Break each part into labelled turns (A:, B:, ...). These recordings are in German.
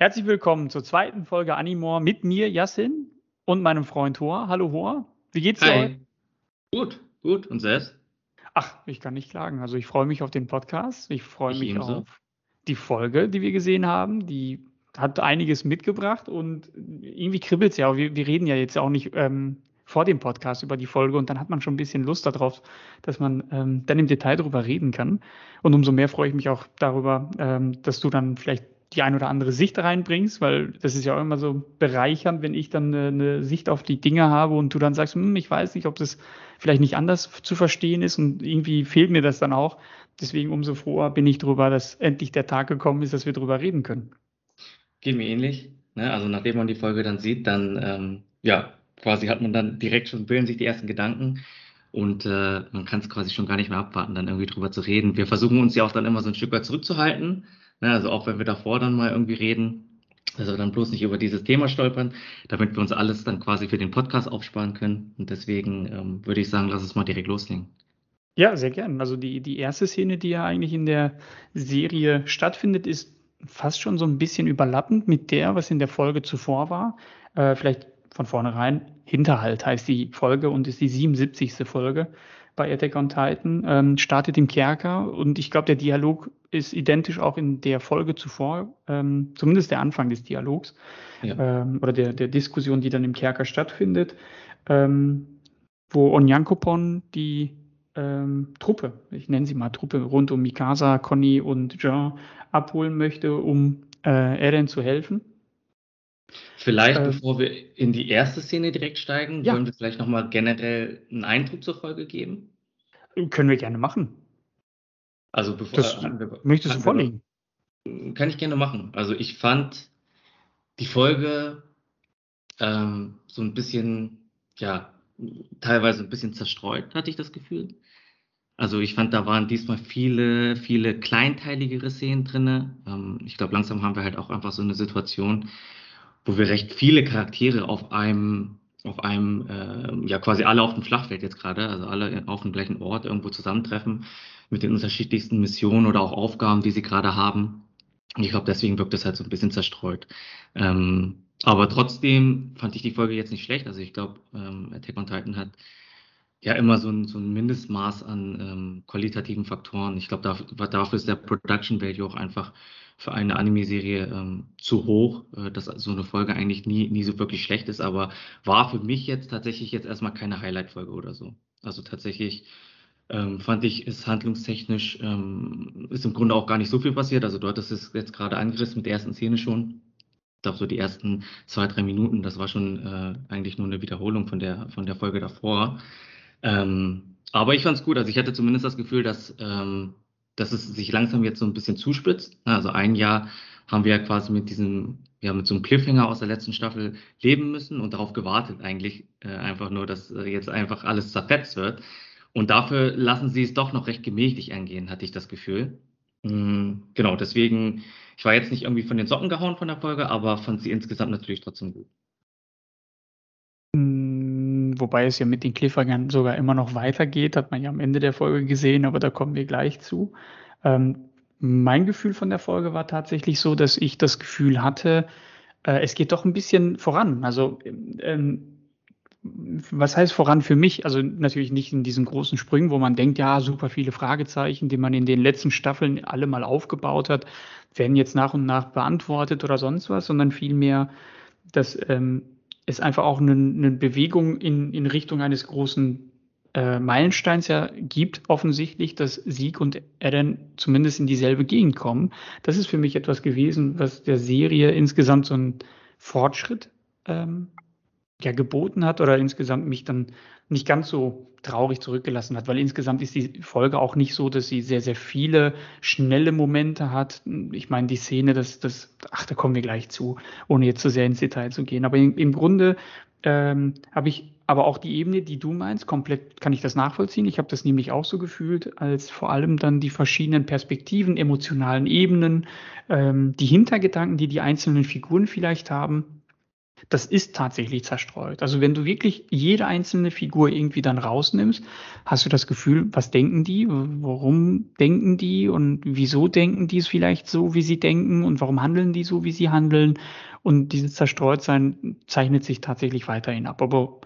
A: Herzlich willkommen zur zweiten Folge Animor mit mir, Yassin, und meinem Freund Hor. Hallo Hor, wie geht's dir
B: Hi. Gut, gut. Und selbst?
A: Ach, ich kann nicht klagen. Also ich freue mich auf den Podcast. Ich freue
B: Ich
A: mich
B: ebenso.
A: auf die Folge, die wir gesehen haben. Die hat einiges mitgebracht und irgendwie kribbelt es ja. Wir, wir reden ja jetzt auch nicht ähm, vor dem Podcast über die Folge und dann hat man schon ein bisschen Lust darauf, dass man ähm, dann im Detail darüber reden kann. Und umso mehr freue ich mich auch darüber, ähm, dass du dann vielleicht die ein oder andere Sicht reinbringst, weil das ist ja auch immer so bereichernd, wenn ich dann eine, eine Sicht auf die Dinge habe und du dann sagst, hm, ich weiß nicht, ob das vielleicht nicht anders zu verstehen ist und irgendwie fehlt mir das dann auch. Deswegen umso froher bin ich darüber, dass endlich der Tag gekommen ist, dass wir darüber reden können.
B: Geht mir ähnlich. Ne? Also nachdem man die Folge dann sieht, dann ähm, ja, quasi hat man dann direkt schon bilden sich die ersten Gedanken und äh, man kann es quasi schon gar nicht mehr abwarten, dann irgendwie drüber zu reden. Wir versuchen uns ja auch dann immer so ein Stück weit zurückzuhalten. Ne? Also auch wenn wir davor dann mal irgendwie reden, wir dann bloß nicht über dieses Thema stolpern, damit wir uns alles dann quasi für den Podcast aufsparen können. Und deswegen ähm, würde ich sagen, lass uns mal direkt loslegen.
A: Ja, sehr gern. Also die, die erste Szene, die ja eigentlich in der Serie stattfindet, ist fast schon so ein bisschen überlappend mit der, was in der Folge zuvor war. Äh, vielleicht von vornherein. Hinterhalt heißt die Folge und ist die 77. Folge bei Attack on Titan. Ähm, startet im Kerker und ich glaube, der Dialog ist identisch auch in der Folge zuvor, ähm, zumindest der Anfang des Dialogs
B: Ja.
A: ähm, oder der, der Diskussion, die dann im Kerker stattfindet, ähm, wo Onyankopon die ähm, Truppe, ich nenne sie mal Truppe, rund um Mikasa, Conny und Jean abholen möchte, um äh, Eren zu helfen.
B: Vielleicht,
A: Äh,
B: bevor wir in die erste Szene direkt steigen,
A: Ja.
B: wollen wir vielleicht nochmal generell einen Eindruck zur Folge geben.
A: Können wir gerne machen.
B: Also bevor
A: Das
B: äh, wir,
A: möchtest du vorlegen?
B: kann ich gerne machen. Also ich fand die Folge ähm, so ein bisschen, ja, teilweise ein bisschen zerstreut, hatte ich das Gefühl. Also ich fand, da waren diesmal viele, viele kleinteiligere Szenen drinne. Ähm, ich glaube, langsam haben wir halt auch einfach so eine Situation, wo wir recht viele Charaktere auf einem, auf einem, ähm, ja quasi alle auf dem Flachfeld jetzt gerade, also alle auf dem gleichen Ort irgendwo zusammentreffen mit den unterschiedlichsten Missionen oder auch Aufgaben, die sie gerade haben. Und ich glaube, deswegen wirkt das halt so ein bisschen zerstreut. Ähm, aber trotzdem fand ich die Folge jetzt nicht schlecht. Also ich glaube, ähm, Attack on Titan hat ja immer so ein, so ein Mindestmaß an ähm, qualitativen Faktoren. Ich glaube, dafür, dafür ist der Production Value auch einfach für eine Anime-Serie ähm, zu hoch, äh, dass so eine Folge eigentlich nie, nie so wirklich schlecht ist, aber war für mich jetzt tatsächlich jetzt erstmal keine Highlight-Folge oder so. Also tatsächlich ähm, fand ich, ist handlungstechnisch, ähm, ist im Grunde auch gar nicht so viel passiert. Also du hattest es jetzt gerade angerissen mit der ersten Szene schon. Ich glaube, so die ersten zwei, drei Minuten, das war schon äh, eigentlich nur eine Wiederholung von der, von der Folge davor. Ähm, aber ich fand es gut. Also ich hatte zumindest das Gefühl, dass, ähm, dass es sich langsam jetzt so ein bisschen zuspitzt. Also ein Jahr haben wir ja quasi mit diesem, ja, mit so einem Cliffhanger aus der letzten Staffel leben müssen und darauf gewartet eigentlich äh, einfach nur, dass äh, jetzt einfach alles zerfetzt wird. Und dafür lassen sie es doch noch recht gemächlich angehen, hatte ich das Gefühl. Mm, genau, deswegen, ich war jetzt nicht irgendwie von den Socken gehauen von der Folge, aber fand sie insgesamt natürlich trotzdem gut.
A: Mm, Wobei es ja mit den Cliffhangern sogar immer noch weitergeht, hat man ja am Ende der Folge gesehen, aber da kommen wir gleich zu. Ähm, mein Gefühl von der Folge war tatsächlich so, dass ich das Gefühl hatte, äh, es geht doch ein bisschen voran. Also, ähm, was heißt voran für mich? Also natürlich nicht in diesen großen Sprüngen, wo man denkt, ja, super viele Fragezeichen, die man in den letzten Staffeln alle mal aufgebaut hat, werden jetzt nach und nach beantwortet oder sonst was, sondern vielmehr, dass ähm, es einfach auch eine, eine Bewegung in, in Richtung eines großen äh, Meilensteins ja gibt, offensichtlich, dass Sieg und Eren zumindest in dieselbe Gegend kommen. Das ist für mich etwas gewesen, was der Serie insgesamt so einen Fortschritt ähm, ja, geboten hat oder insgesamt mich dann nicht ganz so traurig zurückgelassen hat, weil insgesamt ist die Folge auch nicht so, dass sie sehr, sehr viele schnelle Momente hat. Ich meine, die Szene, das, das, ach, da kommen wir gleich zu, ohne jetzt zu sehr ins Detail zu gehen. Aber im, im Grunde ähm, habe ich aber auch die Ebene, die du meinst, komplett kann ich das nachvollziehen. Ich habe das nämlich auch so gefühlt, als vor allem dann die verschiedenen Perspektiven, emotionalen Ebenen, ähm, die Hintergedanken, die die einzelnen Figuren vielleicht haben, das ist tatsächlich zerstreut. Also wenn du wirklich jede einzelne Figur irgendwie dann rausnimmst, hast du das Gefühl, was denken die, warum denken die und wieso denken die es vielleicht so, wie sie denken und warum handeln die so, wie sie handeln. Und dieses Zerstreutsein zeichnet sich tatsächlich weiterhin ab. Aber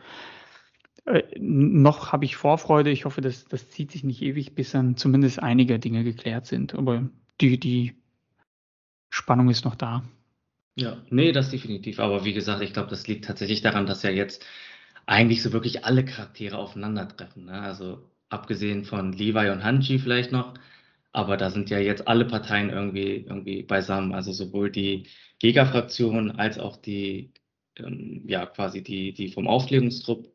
A: äh, noch habe ich Vorfreude. Ich hoffe, dass das zieht sich nicht ewig, bis dann zumindest einige Dinge geklärt sind. Aber die, die Spannung ist noch da.
B: Ja, nee, das definitiv. Aber wie gesagt, ich glaube, das liegt tatsächlich daran, dass ja jetzt eigentlich so wirklich alle Charaktere aufeinandertreffen. Ne? Also abgesehen von Levi und Hanji vielleicht noch, aber da sind ja jetzt alle Parteien irgendwie, irgendwie beisammen. Also sowohl die Jägerfraktion als auch die, ähm, ja, quasi die, die vom Aufklärungstrupp,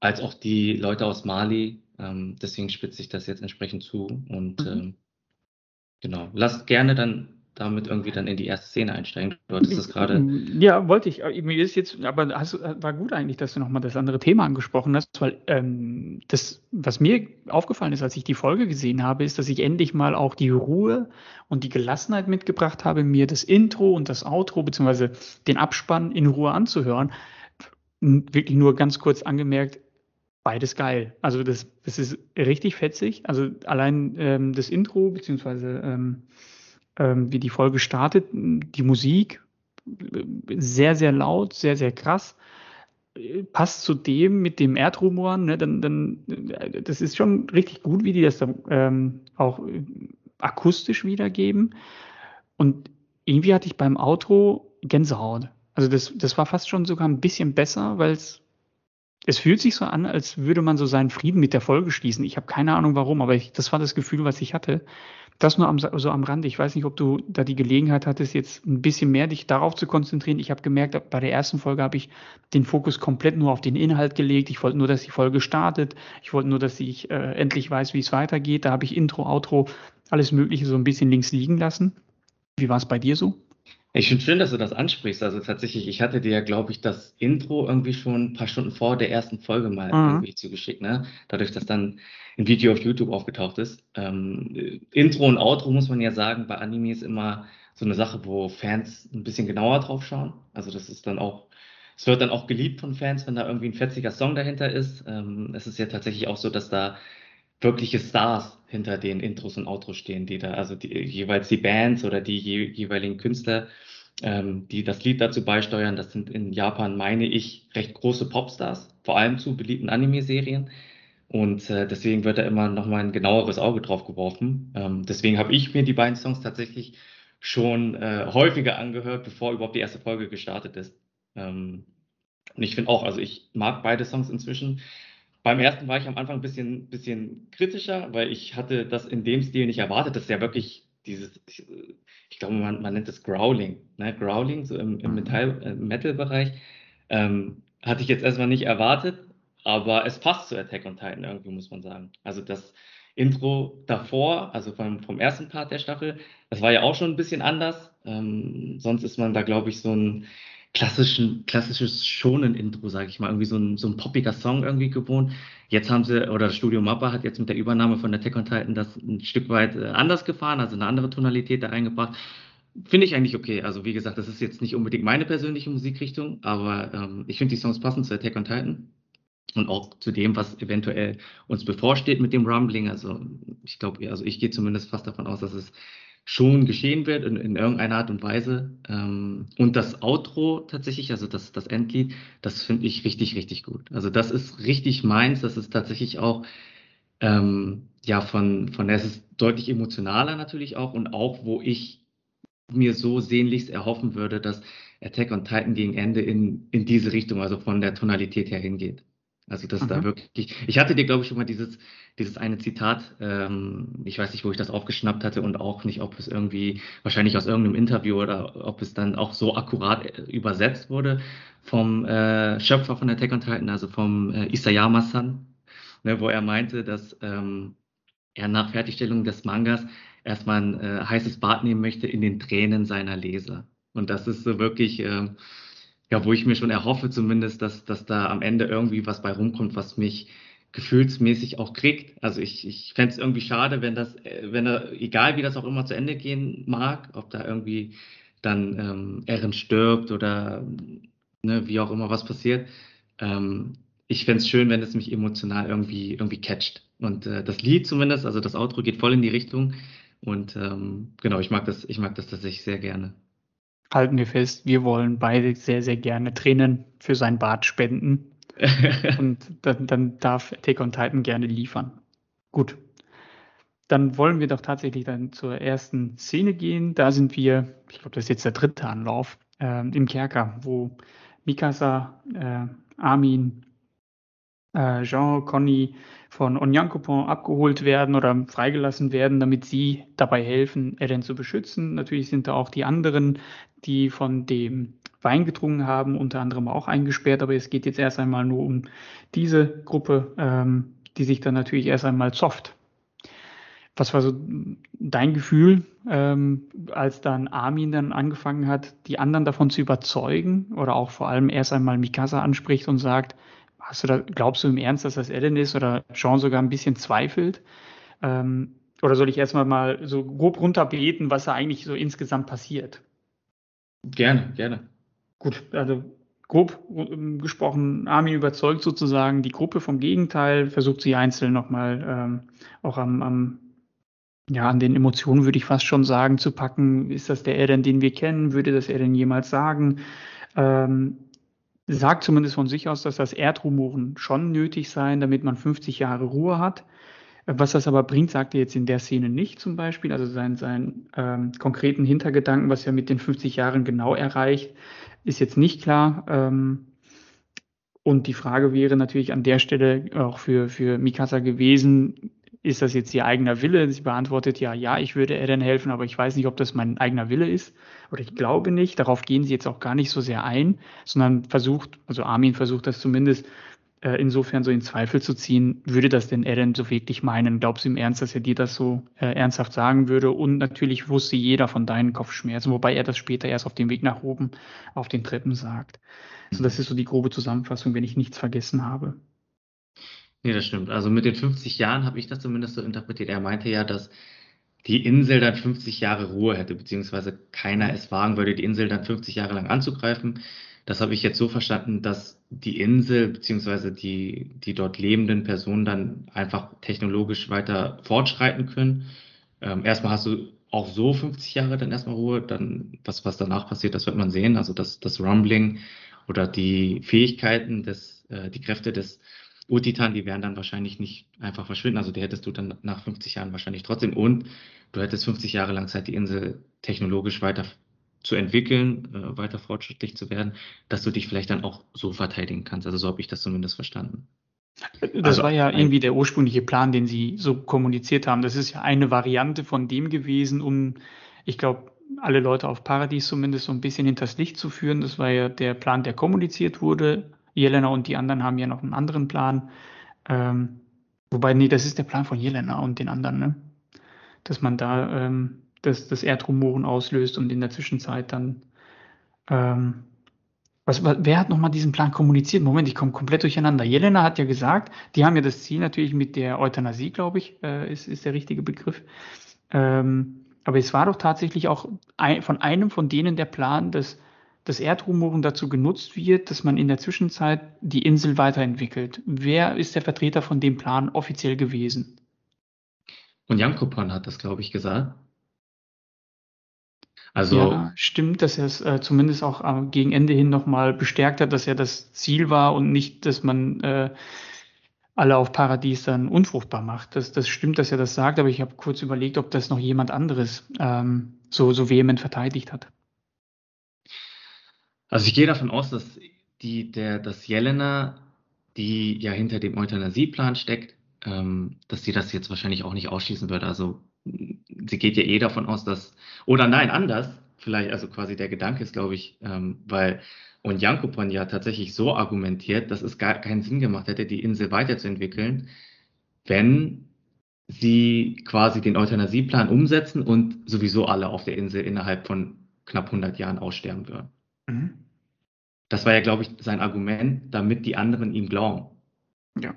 B: als auch die Leute aus Mali. Ähm, deswegen spitze ich das jetzt entsprechend zu. Und mhm. ähm, genau, lasst gerne dann damit irgendwie dann in die erste Szene einsteigen. Du hattest das gerade.
A: Ja, wollte ich. Mir ist jetzt, aber hast, war gut eigentlich, dass du nochmal das andere Thema angesprochen hast, weil ähm, das, was mir aufgefallen ist, als ich die Folge gesehen habe, ist, dass ich endlich mal auch die Ruhe und die Gelassenheit mitgebracht habe, mir das Intro und das Outro beziehungsweise den Abspann in Ruhe anzuhören. Wirklich nur ganz kurz angemerkt, beides geil. Also das, das ist richtig fetzig. Also allein ähm, das Intro beziehungsweise ähm, ähm, wie die Folge startet. Die Musik sehr, sehr laut, sehr, sehr krass. Passt zu dem mit dem Erdrumoren, ne, dann, dann, das ist schon richtig gut, wie die das dann ähm, auch akustisch wiedergeben. Und irgendwie hatte ich beim Outro Gänsehaut. Also das, das war fast schon sogar ein bisschen besser, weil es es fühlt sich so an, als würde man so seinen Frieden mit der Folge schließen. Ich habe keine Ahnung warum, aber ich, das war das Gefühl, was ich hatte. Das nur am, so am Rande. Ich weiß nicht, ob du da die Gelegenheit hattest, jetzt ein bisschen mehr dich darauf zu konzentrieren. Ich habe gemerkt, bei der ersten Folge habe ich den Fokus komplett nur auf den Inhalt gelegt. Ich wollte nur, dass die Folge startet. Ich wollte nur, dass ich äh, endlich weiß, wie es weitergeht. Da habe ich Intro, Outro, alles Mögliche so ein bisschen links liegen lassen. Wie war es bei dir so?
B: Ich finde schön, dass du das ansprichst. Also tatsächlich, ich hatte dir, glaube ich, das Intro irgendwie schon ein paar Stunden vor der ersten Folge mal mhm. irgendwie zugeschickt, ne? Dadurch, dass dann ein Video auf YouTube aufgetaucht ist. Ähm, Intro und Outro muss man ja sagen, bei Animes immer so eine Sache, wo Fans ein bisschen genauer drauf schauen. Also das ist dann auch, es wird dann auch geliebt von Fans, wenn da irgendwie ein fetziger Song dahinter ist. Ähm, es ist ja tatsächlich auch so, dass da wirkliche Stars hinter den Intros und Outros stehen, die da, also die, jeweils die Bands oder die je, jeweiligen Künstler, ähm, die das Lied dazu beisteuern. Das sind in Japan, meine ich, recht große Popstars, vor allem zu beliebten Anime-Serien. Und äh, deswegen wird da immer nochmal ein genaueres Auge drauf geworfen. Ähm, deswegen habe ich mir die beiden Songs tatsächlich schon äh, häufiger angehört, bevor überhaupt die erste Folge gestartet ist. Ähm, und ich finde auch, also ich mag beide Songs inzwischen. Beim ersten war ich am Anfang ein bisschen, bisschen kritischer, weil ich hatte das in dem Stil nicht erwartet. Das ist ja wirklich dieses, ich glaube, man, man nennt es Growling, ne? Growling, so im, im äh, Metal-Bereich. Ähm, hatte ich jetzt erstmal nicht erwartet, aber es passt zu Attack on Titan irgendwie, muss man sagen. Also das Intro davor, also vom, vom ersten Part der Staffel, das war ja auch schon ein bisschen anders. Ähm, sonst ist man da, glaube ich, so ein klassischen, klassisches schonen Intro, sage ich mal, irgendwie so ein, so ein poppiger Song irgendwie gewohnt. Jetzt haben sie, oder das Studio Mappa hat jetzt mit der Übernahme von der Tech on Titan das ein Stück weit äh, anders gefahren, also eine andere Tonalität da reingebracht. Finde ich eigentlich okay. Also wie gesagt, das ist jetzt nicht unbedingt meine persönliche Musikrichtung, aber ähm, ich finde die Songs passend zu Attack on Titan und auch zu dem, was eventuell uns bevorsteht mit dem Rumbling. Also ich glaube, also ich gehe zumindest fast davon aus, dass es schon geschehen wird in, in irgendeiner Art und Weise. Ähm, und das Outro tatsächlich, also das, das Endlied, das finde ich richtig, richtig gut. Also das ist richtig meins. Das ist tatsächlich auch, ähm, ja, von, von, es ist deutlich emotionaler natürlich auch und auch, wo ich mir so sehnlichst erhoffen würde, dass Attack on Titan gegen Ende in, in diese Richtung, also von der Tonalität her hingeht. Also das mhm. da wirklich. Ich hatte dir, glaube ich, schon mal dieses, dieses eine Zitat, ähm, ich weiß nicht, wo ich das aufgeschnappt hatte und auch nicht, ob es irgendwie, wahrscheinlich aus irgendeinem Interview oder ob es dann auch so akkurat äh, übersetzt wurde vom äh, Schöpfer von Attack on Titan, also vom äh, Isayama-san, ne, wo er meinte, dass ähm, er nach Fertigstellung des Mangas erstmal ein äh, heißes Bad nehmen möchte in den Tränen seiner Leser. Und das ist so wirklich, äh, ja, wo ich mir schon erhoffe zumindest, dass, dass da am Ende irgendwie was bei rumkommt, was mich gefühlsmäßig auch kriegt. Also ich, ich fände es irgendwie schade, wenn das, äh, wenn er, egal wie das auch immer zu Ende gehen mag, ob da irgendwie dann ähm, Erin stirbt oder ne, wie auch immer was passiert. Ähm, ich fände es schön, wenn es mich emotional irgendwie, irgendwie catcht. Und äh, das Lied zumindest, also das Outro geht voll in die Richtung. Und ähm, genau, ich mag das, ich mag das tatsächlich sehr gerne.
A: Halten wir fest, wir wollen beide sehr, sehr gerne Tränen für sein Bad spenden. Und dann, dann darf Attack on Titan gerne liefern. Gut. Dann wollen wir doch tatsächlich dann zur ersten Szene gehen. Da sind wir, ich glaube, das ist jetzt der dritte Anlauf, äh, im Kerker, wo Mikasa, äh, Armin, äh, Jean, Conny von Onyankopon abgeholt werden oder freigelassen werden, damit sie dabei helfen, Eren zu beschützen. Natürlich sind da auch die anderen, die von dem Wein getrunken haben, unter anderem auch eingesperrt, aber es geht jetzt erst einmal nur um diese Gruppe, ähm, die sich dann natürlich erst einmal zofft. Was war so dein Gefühl, ähm, als dann Armin dann angefangen hat, die anderen davon zu überzeugen oder auch vor allem erst einmal Mikasa anspricht und sagt, Hast du da, glaubst du im Ernst, dass das Ellen ist oder Sean sogar ein bisschen zweifelt? Ähm, oder soll ich erstmal mal so grob runterbeten, was da eigentlich so insgesamt passiert?
B: Gerne, gerne.
A: Gut, also grob ähm, gesprochen, Armin überzeugt sozusagen die Gruppe vom Gegenteil, versucht sie einzeln nochmal ähm, auch am, am, ja, an den Emotionen würde ich fast schon sagen, zu packen. Ist das der Eren, den wir kennen? Würde das Eren jemals sagen? Ähm, sagt zumindest von sich aus, dass das Erdrumoren schon nötig seien, damit man 50 Jahre Ruhe hat. Was das aber bringt, sagt er jetzt in der Szene nicht zum Beispiel. Also seinen, seinen ähm, konkreten Hintergedanken, was er mit den 50 Jahren genau erreicht, ist jetzt nicht klar. Ähm, und die Frage wäre natürlich an der Stelle auch für, für Mikasa gewesen, ist das jetzt ihr eigener Wille? Sie beantwortet ja, ja, ich würde Eren helfen, aber ich weiß nicht, ob das mein eigener Wille ist. Oder ich glaube nicht. Darauf gehen sie jetzt auch gar nicht so sehr ein, sondern versucht, also Armin versucht das zumindest äh, insofern so in Zweifel zu ziehen, würde das denn Eren so wirklich meinen? Glaubst du im Ernst, dass er dir das so äh, ernsthaft sagen würde? Und natürlich wusste jeder von deinen Kopfschmerzen, wobei er das später erst auf dem Weg nach oben auf den Treppen sagt. Also das ist so die grobe Zusammenfassung, wenn ich nichts vergessen habe.
B: Nee, das stimmt. Also mit den 50 Jahren habe ich das zumindest so interpretiert. Er meinte ja, dass die Insel dann 50 Jahre Ruhe hätte, beziehungsweise keiner es wagen würde, die Insel dann 50 Jahre lang anzugreifen. Das habe ich jetzt so verstanden, dass die Insel beziehungsweise die, die dort lebenden Personen dann einfach technologisch weiter fortschreiten können. Ähm, erstmal hast du auch so 50 Jahre dann erstmal Ruhe, dann was, was danach passiert, das wird man sehen. Also das, das Rumbling oder die Fähigkeiten des, äh, die Kräfte des Urtitan, die werden dann wahrscheinlich nicht einfach verschwinden. Also die hättest du dann nach 50 Jahren wahrscheinlich trotzdem. Und du hättest 50 Jahre lang Zeit, die Insel technologisch weiter zu entwickeln, äh, weiter fortschrittlich zu werden, dass du dich vielleicht dann auch so verteidigen kannst. Also so habe ich das zumindest verstanden.
A: Das also, war ja irgendwie der ursprüngliche Plan, den Sie so kommuniziert haben. Das ist ja eine Variante von dem gewesen, um, ich glaube, alle Leute auf Paradies zumindest so ein bisschen hinters Licht zu führen. Das war ja der Plan, der kommuniziert wurde. Jelena und die anderen haben ja noch einen anderen Plan. Ähm, wobei, nee, das ist der Plan von Jelena und den anderen, ne? Dass man da ähm, das, das Erdrumoren auslöst und in der Zwischenzeit dann. Ähm, was, wer hat nochmal diesen Plan kommuniziert? Moment, ich komme komplett durcheinander. Jelena hat ja gesagt, die haben ja das Ziel natürlich mit der Euthanasie, glaube ich, äh, ist, ist der richtige Begriff. Ähm, aber es war doch tatsächlich auch ein, von einem von denen der Plan, dass das Erdrumoren dazu genutzt wird, dass man in der Zwischenzeit die Insel weiterentwickelt. Wer ist der Vertreter von dem Plan offiziell gewesen?
B: Und Jankopon hat das, glaube ich, gesagt.
A: Also ja, stimmt, dass er es äh, zumindest auch äh, gegen Ende hin nochmal bestärkt hat, dass er das Ziel war und nicht, dass man äh, alle auf Paradies dann unfruchtbar macht. Das, das stimmt, dass er das sagt, aber ich habe kurz überlegt, ob das noch jemand anderes ähm, so, so vehement verteidigt hat.
B: Also ich gehe davon aus, dass die, der, dass Jelena, die ja hinter dem Euthanasieplan steckt, ähm, dass sie das jetzt wahrscheinlich auch nicht ausschließen würde. Also sie geht ja eh davon aus, dass, oder nein, anders, vielleicht, also quasi der Gedanke ist, glaube ich, ähm, weil und Jankopon ja tatsächlich so argumentiert, dass es gar keinen Sinn gemacht hätte, die Insel weiterzuentwickeln, wenn sie quasi den Euthanasieplan umsetzen und sowieso alle auf der Insel innerhalb von knapp 100 Jahren aussterben würden. Mhm. Das war ja, glaube ich, sein Argument, damit die anderen ihm glauben.
A: Ja.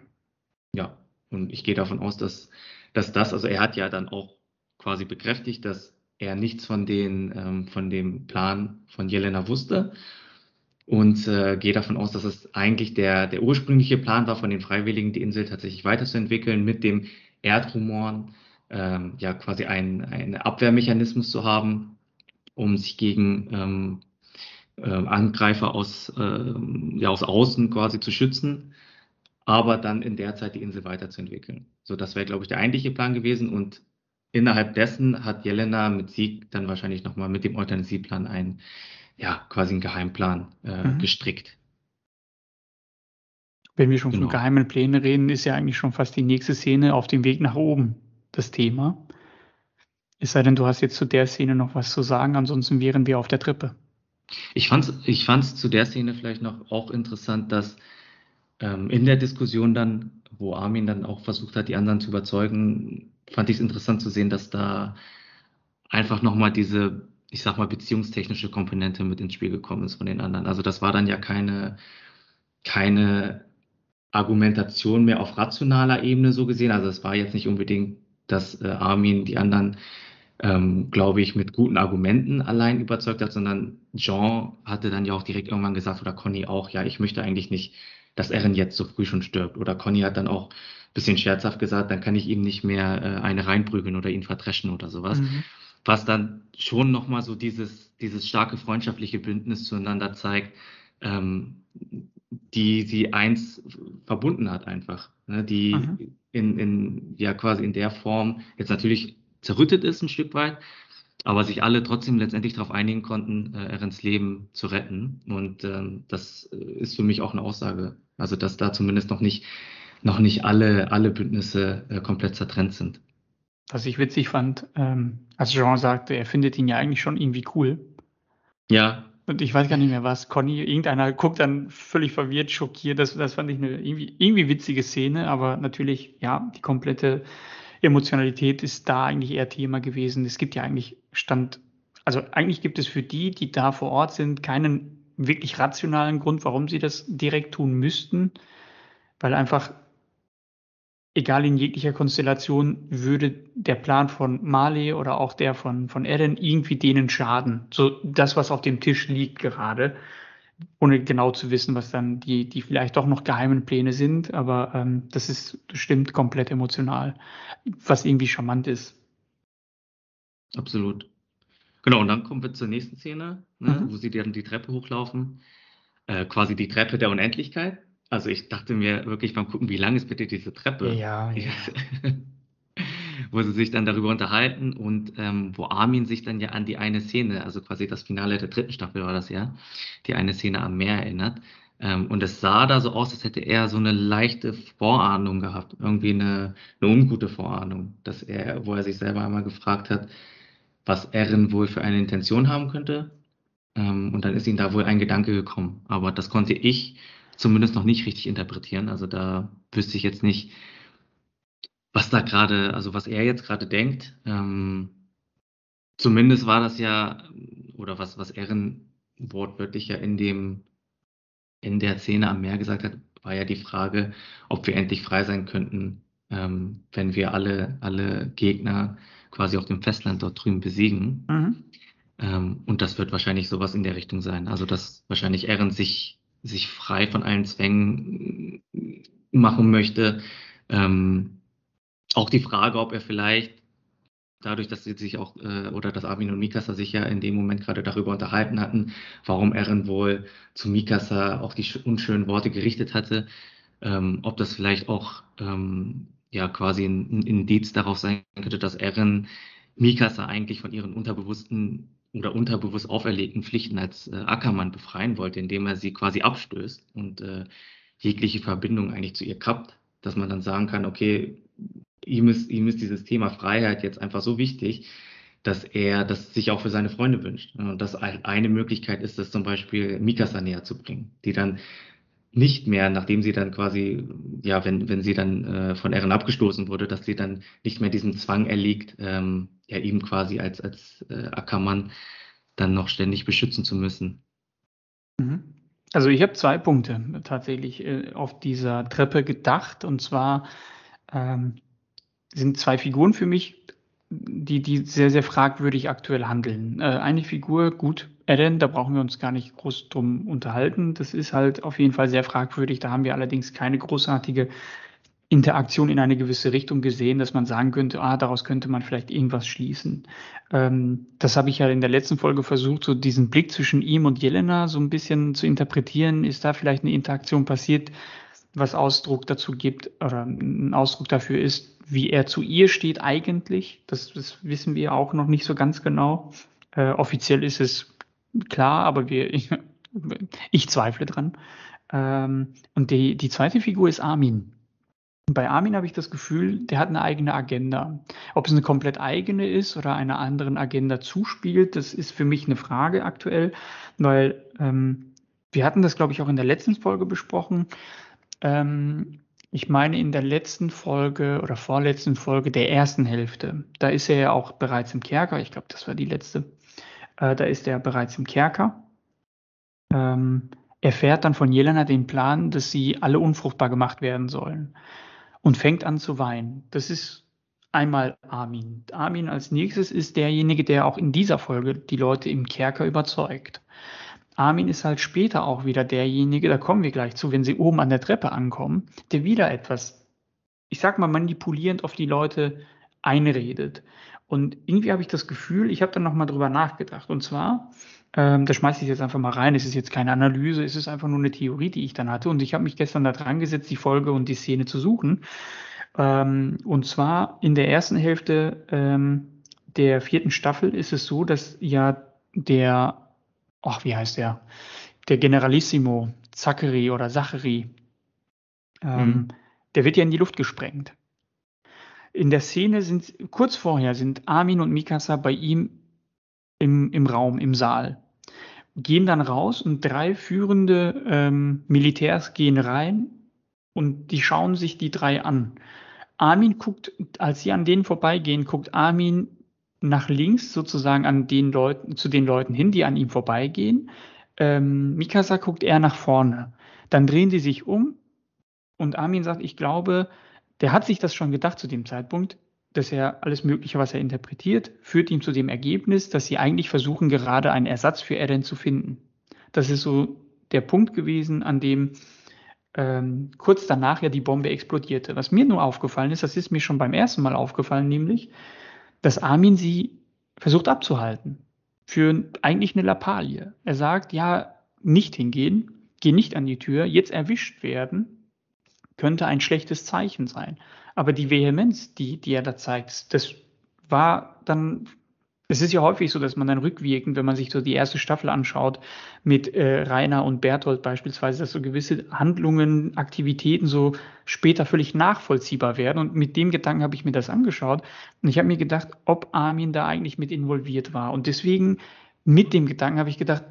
B: Ja. Und ich gehe davon aus, dass, dass das, also er hat ja dann auch quasi bekräftigt, dass er nichts von den, ähm, von dem Plan von Jelena wusste. und äh, gehe davon aus, dass es eigentlich der, der ursprüngliche Plan war von den Freiwilligen, die Insel tatsächlich weiterzuentwickeln mit dem Erdrumoren, ähm, ja quasi ein, ein Abwehrmechanismus zu haben, um sich gegen ähm, äh, Angreifer aus, äh, ja, aus außen quasi zu schützen, aber dann in der Zeit die Insel weiterzuentwickeln. So, das wäre, glaube ich, der eigentliche Plan gewesen und innerhalb dessen hat Jelena mit Sieg dann wahrscheinlich nochmal mit dem Euthanasieplan ein, ja, quasi einen Geheimplan äh, mhm. gestrickt.
A: Wenn wir schon genau. von geheimen Plänen reden, ist ja eigentlich schon fast die nächste Szene auf dem Weg nach oben das Thema. Es sei denn, du hast jetzt zu der Szene noch was zu sagen, ansonsten wären wir auf der Treppe.
B: Ich fand es ich fand's zu der Szene vielleicht noch auch interessant, dass ähm, in der Diskussion dann, wo Armin dann auch versucht hat, die anderen zu überzeugen, fand ich es interessant zu sehen, dass da einfach nochmal diese, ich sag mal, beziehungstechnische Komponente mit ins Spiel gekommen ist von den anderen. Also das war dann ja keine, keine Argumentation mehr auf rationaler Ebene so gesehen. Also es war jetzt nicht unbedingt, dass äh, Armin die anderen ähm, glaube ich, mit guten Argumenten allein überzeugt hat, sondern Jean hatte dann ja auch direkt irgendwann gesagt, oder Conny auch, ja, ich möchte eigentlich nicht, dass Erin jetzt so früh schon stirbt. Oder Conny hat dann auch ein bisschen scherzhaft gesagt, dann kann ich ihm nicht mehr äh, eine reinprügeln oder ihn verdreschen oder sowas. Mhm. Was dann schon nochmal so dieses, dieses starke freundschaftliche Bündnis zueinander zeigt, ähm, die sie eins verbunden hat einfach. Ne? Die mhm. in, in, ja quasi in der Form jetzt natürlich zerrüttet ist ein Stück weit, aber sich alle trotzdem letztendlich darauf einigen konnten, äh, Erens Leben zu retten. Und ähm, das äh, ist für mich auch eine Aussage. Also dass da zumindest noch nicht, noch nicht alle, alle Bündnisse äh, komplett zertrennt sind.
A: Was ich witzig fand, ähm, als Jean sagte, er findet ihn ja eigentlich schon irgendwie cool.
B: Ja.
A: Und ich weiß gar nicht mehr was. Conny, irgendeiner guckt dann völlig verwirrt, schockiert. Das, das fand ich eine irgendwie, irgendwie witzige Szene, aber natürlich, ja, die komplette Emotionalität ist da eigentlich eher Thema gewesen. Es gibt ja eigentlich Stand, also eigentlich gibt es für die, die da vor Ort sind, keinen wirklich rationalen Grund, warum sie das direkt tun müssten, weil einfach, egal in jeglicher Konstellation, würde der Plan von Marley oder auch der von, von Eren irgendwie denen schaden. So das, was auf dem Tisch liegt gerade ohne genau zu wissen, was dann die, die vielleicht doch noch geheimen Pläne sind, aber ähm, das ist bestimmt komplett emotional, was irgendwie charmant ist.
B: Absolut. Genau, und dann kommen wir zur nächsten Szene, ne, mhm. wo sie dann die Treppe hochlaufen. Äh, quasi die Treppe der Unendlichkeit. Also ich dachte mir wirklich beim Gucken, wie lang ist bitte diese Treppe?
A: Ja, ja.
B: wo sie sich dann darüber unterhalten und ähm, wo Armin sich dann ja an die eine Szene, also quasi das Finale der dritten Staffel war das ja, die eine Szene am Meer erinnert. Ähm, und es sah da so aus, als hätte er so eine leichte Vorahnung gehabt, irgendwie eine, eine ungute Vorahnung, dass er, wo er sich selber einmal gefragt hat, was Erin wohl für eine Intention haben könnte. Ähm, und dann ist ihm da wohl ein Gedanke gekommen. Aber das konnte ich zumindest noch nicht richtig interpretieren. Also da wüsste ich jetzt nicht, was da gerade, also was er jetzt gerade denkt. Ähm, zumindest war das ja, oder was, was Erin wortwörtlich ja in dem, in der Szene am Meer gesagt hat, war ja die Frage, ob wir endlich frei sein könnten, ähm, wenn wir alle, alle Gegner quasi auf dem Festland dort drüben besiegen. Mhm. Ähm, und das wird wahrscheinlich sowas in der Richtung sein. Also, dass wahrscheinlich Erin sich, sich frei von allen Zwängen machen möchte, ähm, auch die Frage, ob er vielleicht dadurch, dass sie sich auch, äh, oder dass Armin und Mikasa sich ja in dem Moment gerade darüber unterhalten hatten, warum Eren wohl zu Mikasa auch die unschönen Worte gerichtet hatte, ähm, ob das vielleicht auch ähm, ja quasi ein, ein Indiz darauf sein könnte, dass Eren Mikasa eigentlich von ihren unterbewussten oder unterbewusst auferlegten Pflichten als äh, Ackermann befreien wollte, indem er sie quasi abstößt und äh, jegliche Verbindung eigentlich zu ihr kappt, dass man dann sagen kann, okay, ihm ist, ihm ist dieses Thema Freiheit jetzt einfach so wichtig, dass er das sich auch für seine Freunde wünscht. Und das eine Möglichkeit ist, das zum Beispiel Mikasa näher zu bringen, die dann nicht mehr, nachdem sie dann quasi, ja, wenn, wenn sie dann äh, von Ehren abgestoßen wurde, dass sie dann nicht mehr diesem Zwang erliegt, ähm, ja, ihm quasi als, als äh, Ackermann dann noch ständig beschützen zu müssen.
A: Mhm. Also ich habe zwei Punkte tatsächlich äh, auf dieser Treppe gedacht. Und zwar ähm, sind zwei Figuren für mich, die, die sehr, sehr fragwürdig aktuell handeln. Äh, eine Figur, gut, Eren, da brauchen wir uns gar nicht groß drum unterhalten. Das ist halt auf jeden Fall sehr fragwürdig. Da haben wir allerdings keine großartige Interaktion in eine gewisse Richtung gesehen, dass man sagen könnte, ah, daraus könnte man vielleicht irgendwas schließen. Ähm, das habe ich ja in der letzten Folge versucht, so diesen Blick zwischen ihm und Jelena so ein bisschen zu interpretieren. Ist da vielleicht eine Interaktion passiert, was Ausdruck dazu gibt oder ein Ausdruck dafür ist, wie er zu ihr steht eigentlich? Das, das wissen wir auch noch nicht so ganz genau. Äh, offiziell ist es klar, aber wir, ich, ich zweifle dran. Ähm, und die, die zweite Figur ist Armin. Bei Armin habe ich das Gefühl, der hat eine eigene Agenda. Ob es eine komplett eigene ist oder einer anderen Agenda zuspielt, das ist für mich eine Frage aktuell, weil ähm, wir hatten das, glaube ich, auch in der letzten Folge besprochen. Ähm, ich meine, in der letzten Folge oder vorletzten Folge der ersten Hälfte, da ist er ja auch bereits im Kerker. Ich glaube, das war die letzte. Äh, da ist er bereits im Kerker. Ähm, erfährt dann von Jelena den Plan, dass sie alle unfruchtbar gemacht werden sollen und fängt an zu weinen. Das ist einmal Armin. Armin als nächstes ist derjenige, der auch in dieser Folge die Leute im Kerker überzeugt. Armin ist halt später auch wieder derjenige, da kommen wir gleich zu, wenn sie oben an der Treppe ankommen, der wieder etwas, ich sag mal, manipulierend auf die Leute einredet. Und irgendwie habe ich das Gefühl, ich habe dann nochmal drüber nachgedacht. Und zwar, ähm, da schmeiße ich jetzt einfach mal rein, es ist jetzt keine Analyse, es ist einfach nur eine Theorie, die ich dann hatte. Und ich habe mich gestern da dran gesetzt, die Folge und die Szene zu suchen. Ähm, und zwar in der ersten Hälfte ähm, der vierten Staffel ist es so, dass ja der, ach, wie heißt der? Der Generalissimo, Zachary oder Zachary, ähm, mhm. der wird ja in die Luft gesprengt. In der Szene sind, kurz vorher sind Armin und Mikasa bei ihm im, im Raum, im Saal. Gehen dann raus und drei führende ähm, Militärs gehen rein und die schauen sich die drei an. Armin guckt, als sie an denen vorbeigehen, guckt Armin nach links sozusagen an den Leuten, zu den Leuten hin, die an ihm vorbeigehen. Ähm, Mikasa guckt eher nach vorne. Dann drehen sie sich um und Armin sagt, ich glaube, der hat sich das schon gedacht zu dem Zeitpunkt, dass er alles Mögliche, was er interpretiert, führt ihm zu dem Ergebnis, dass sie eigentlich versuchen, gerade einen Ersatz für Eren zu finden. Das ist so der Punkt gewesen, an dem ähm, kurz danach ja die Bombe explodierte. Was mir nur aufgefallen ist, das ist mir schon beim ersten Mal aufgefallen, nämlich, dass Armin sie versucht abzuhalten. Für eigentlich eine Lappalie. Er sagt, ja, nicht hingehen, geh nicht an die Tür, jetzt erwischt werden, könnte ein schlechtes Zeichen sein. Aber die Vehemenz, die, die er da zeigt, das war dann, es ist ja häufig so, dass man dann rückwirkend, wenn man sich so die erste Staffel anschaut, mit äh, Rainer und Berthold beispielsweise, dass so gewisse Handlungen, Aktivitäten so später völlig nachvollziehbar werden. Und mit dem Gedanken habe ich mir das angeschaut. Und ich habe mir gedacht, ob Armin da eigentlich mit involviert war. Und deswegen mit dem Gedanken habe ich gedacht,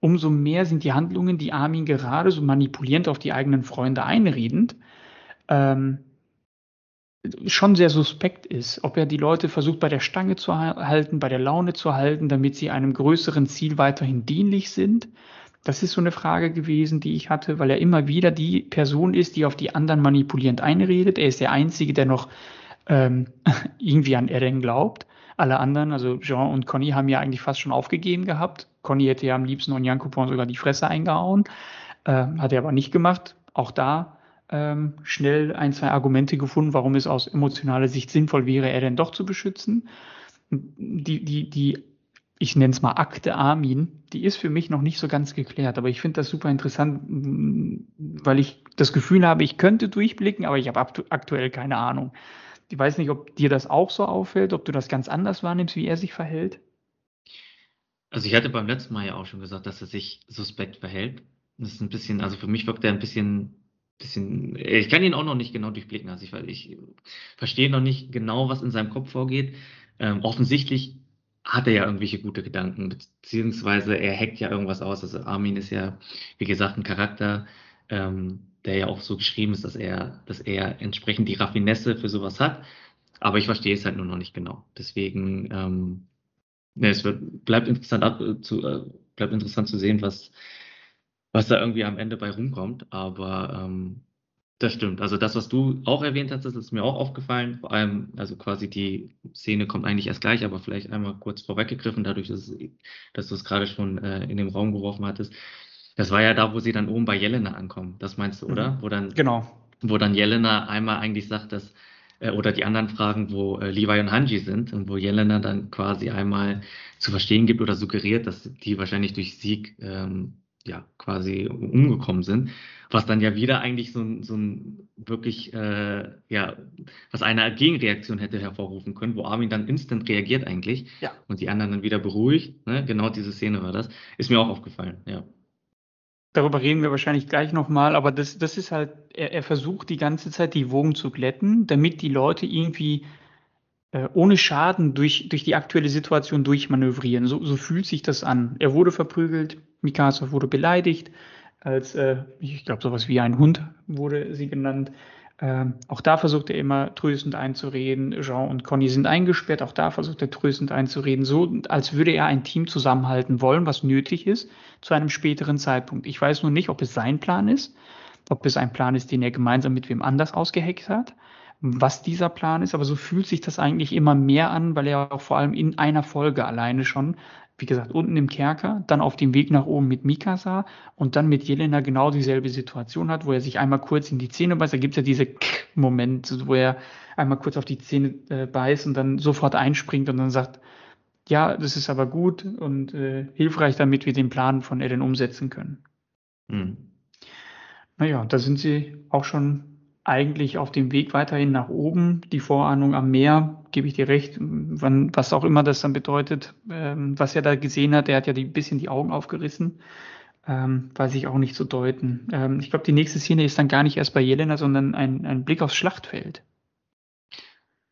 A: umso mehr sind die Handlungen, die Armin gerade so manipulierend auf die eigenen Freunde einredend, ähm, schon sehr suspekt ist. Ob er die Leute versucht bei der Stange zu halten, bei der Laune zu halten, damit sie einem größeren Ziel weiterhin dienlich sind. Das ist so eine Frage gewesen, die ich hatte, weil er immer wieder die Person ist, die auf die anderen manipulierend einredet. Er ist der Einzige, der noch ähm, irgendwie an Eren glaubt. Alle anderen, also Jean und Conny, haben ja eigentlich fast schon aufgegeben gehabt. Conny hätte ja am liebsten Onyankopon sogar die Fresse eingehauen. Äh, hat er aber nicht gemacht. Auch da ähm, schnell ein, zwei Argumente gefunden, warum es aus emotionaler Sicht sinnvoll wäre, er denn doch zu beschützen. Die, die, die, ich nenne es mal Akte Armin, die ist für mich noch nicht so ganz geklärt, aber ich finde das super interessant, weil ich das Gefühl habe, ich könnte durchblicken, aber ich habe aktuell keine Ahnung. Ich weiß nicht, ob dir das auch so auffällt, ob du das ganz anders wahrnimmst, wie er sich verhält.
B: Also ich hatte beim letzten Mal ja auch schon gesagt, dass er sich suspekt verhält. Das ist ein bisschen, also für mich wirkt er ein bisschen, bisschen, ich kann ihn auch noch nicht genau durchblicken. Also ich, ich verstehe noch nicht genau, was in seinem Kopf vorgeht. Ähm, offensichtlich hat er ja irgendwelche gute Gedanken, beziehungsweise er hackt ja irgendwas aus. Also Armin ist ja, wie gesagt, ein Charakter, ähm, der ja auch so geschrieben ist, dass er, dass er entsprechend die Raffinesse für sowas hat. Aber ich verstehe es halt nur noch nicht genau. Deswegen, ähm, ne, es wird, bleibt interessant ab, äh, zu, äh, bleibt interessant zu sehen, was, was da irgendwie am Ende bei rumkommt. Aber ähm, Das stimmt. Also das, was du auch erwähnt hast, das ist mir auch aufgefallen. Vor allem, also quasi die Szene kommt eigentlich erst gleich, aber vielleicht einmal kurz vorweggegriffen, dadurch, dass, dass du es gerade schon äh, in den Raum geworfen hattest. Das war ja da, wo sie dann oben bei Jelena ankommen. Das meinst du, oder?
A: Mhm. Wo dann, genau.
B: Wo dann Jelena einmal eigentlich sagt, dass äh, oder die anderen fragen, wo äh, Levi und Hanji sind und wo Jelena dann quasi einmal zu verstehen gibt oder suggeriert, dass die wahrscheinlich durch Sieg ähm, ja quasi umgekommen sind, was dann ja wieder eigentlich so ein, so ein wirklich äh, ja was eine Gegenreaktion hätte hervorrufen können, wo Armin dann instant reagiert eigentlich
A: ja.
B: und die anderen dann wieder beruhigt. Ne? Genau diese Szene war das, ist mir auch aufgefallen. Ja.
A: Darüber reden wir wahrscheinlich gleich nochmal, aber das, das ist halt, er, er versucht die ganze Zeit die Wogen zu glätten, damit die Leute irgendwie äh, ohne Schaden durch, durch die aktuelle Situation durchmanövrieren. So, so fühlt sich das an. Er wurde verprügelt, Mikasa wurde beleidigt, als, äh, ich glaube, sowas wie ein Hund wurde sie genannt. Ähm, auch da versucht er immer tröstend einzureden. Jean und Conny sind eingesperrt. Auch da versucht er tröstend einzureden. So, als würde er ein Team zusammenhalten wollen, was nötig ist, zu einem späteren Zeitpunkt. Ich weiß nur nicht, ob es sein Plan ist, ob es ein Plan ist, den er gemeinsam mit wem anders ausgeheckt hat, was dieser Plan ist. Aber so fühlt sich das eigentlich immer mehr an, weil er auch vor allem in einer Folge alleine schon wie gesagt, unten im Kerker, dann auf dem Weg nach oben mit Mikasa und dann mit Jelena genau dieselbe Situation hat, wo er sich einmal kurz in die Zähne beißt. Da gibt es ja diese Moment, wo er einmal kurz auf die Zähne äh, beißt und dann sofort einspringt und dann sagt, ja, das ist aber gut und äh, hilfreich, damit wir den Plan von Eren umsetzen können. Mhm. Naja, da sind sie auch schon eigentlich auf dem Weg weiterhin nach oben. Die Vorahnung am Meer, gebe ich dir recht, wann, was auch immer das dann bedeutet, ähm, was er da gesehen hat, der hat ja ein bisschen die Augen aufgerissen. Ähm, weiß ich auch nicht zu deuten. Ähm, ich glaube, die nächste Szene ist dann gar nicht erst bei Jelena, sondern ein, ein Blick aufs Schlachtfeld.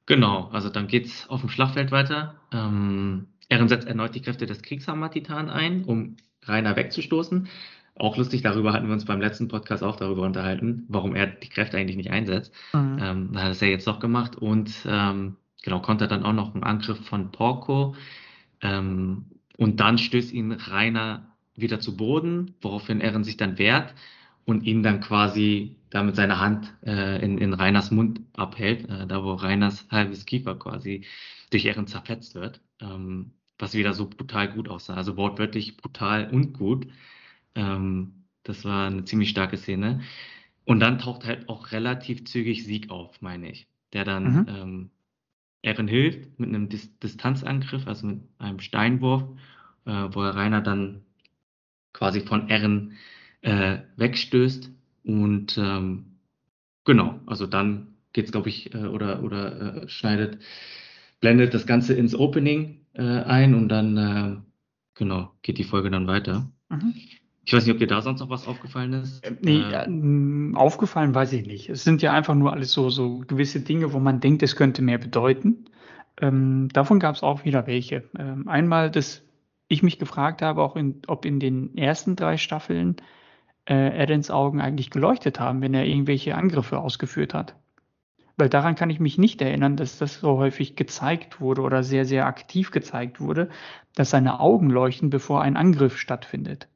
B: Genau, also dann geht's auf dem Schlachtfeld weiter. Ähm, Eren setzt erneut die Kräfte des Kriegshammer-Titan ein, um Rainer wegzustoßen. Auch lustig, darüber hatten wir uns beim letzten Podcast auch darüber unterhalten, warum er die Kräfte eigentlich nicht einsetzt. Mhm. Ähm, hat es ja jetzt doch gemacht und ähm, genau, konnte dann auch noch einen Angriff von Porco ähm, und dann stößt ihn Rainer wieder zu Boden, woraufhin Eren sich dann wehrt und ihn dann quasi da mit seiner Hand äh, in, in Rainers Mund abhält, äh, da wo Rainers halbes Kiefer quasi durch Eren zerfetzt wird, ähm, was wieder so brutal gut aussah. Also wortwörtlich brutal und gut. Ähm, das war eine ziemlich starke Szene. Und dann taucht halt auch relativ zügig Sieg auf, meine ich, der dann mhm. ähm, Eren hilft mit einem Dis Distanzangriff, also mit einem Steinwurf, äh, wo er Rainer dann quasi von Eren äh, wegstößt. Und ähm, genau, also dann geht's, glaube ich, äh, oder, oder äh, schneidet, blendet das Ganze ins Opening äh, ein und dann, äh, genau, geht die Folge dann weiter. Mhm. Ich weiß nicht, ob dir da sonst noch was aufgefallen ist.
A: Äh, nee, äh, ähm, aufgefallen weiß ich nicht. Es sind ja einfach nur alles so, so gewisse Dinge, wo man denkt, es könnte mehr bedeuten. Ähm, davon gab es auch wieder welche. Ähm, einmal, dass ich mich gefragt habe, auch in, ob in den ersten drei Staffeln äh, Edens Augen eigentlich geleuchtet haben, wenn er irgendwelche Angriffe ausgeführt hat. Weil daran kann ich mich nicht erinnern, dass das so häufig gezeigt wurde oder sehr, sehr aktiv gezeigt wurde, dass seine Augen leuchten, bevor ein Angriff stattfindet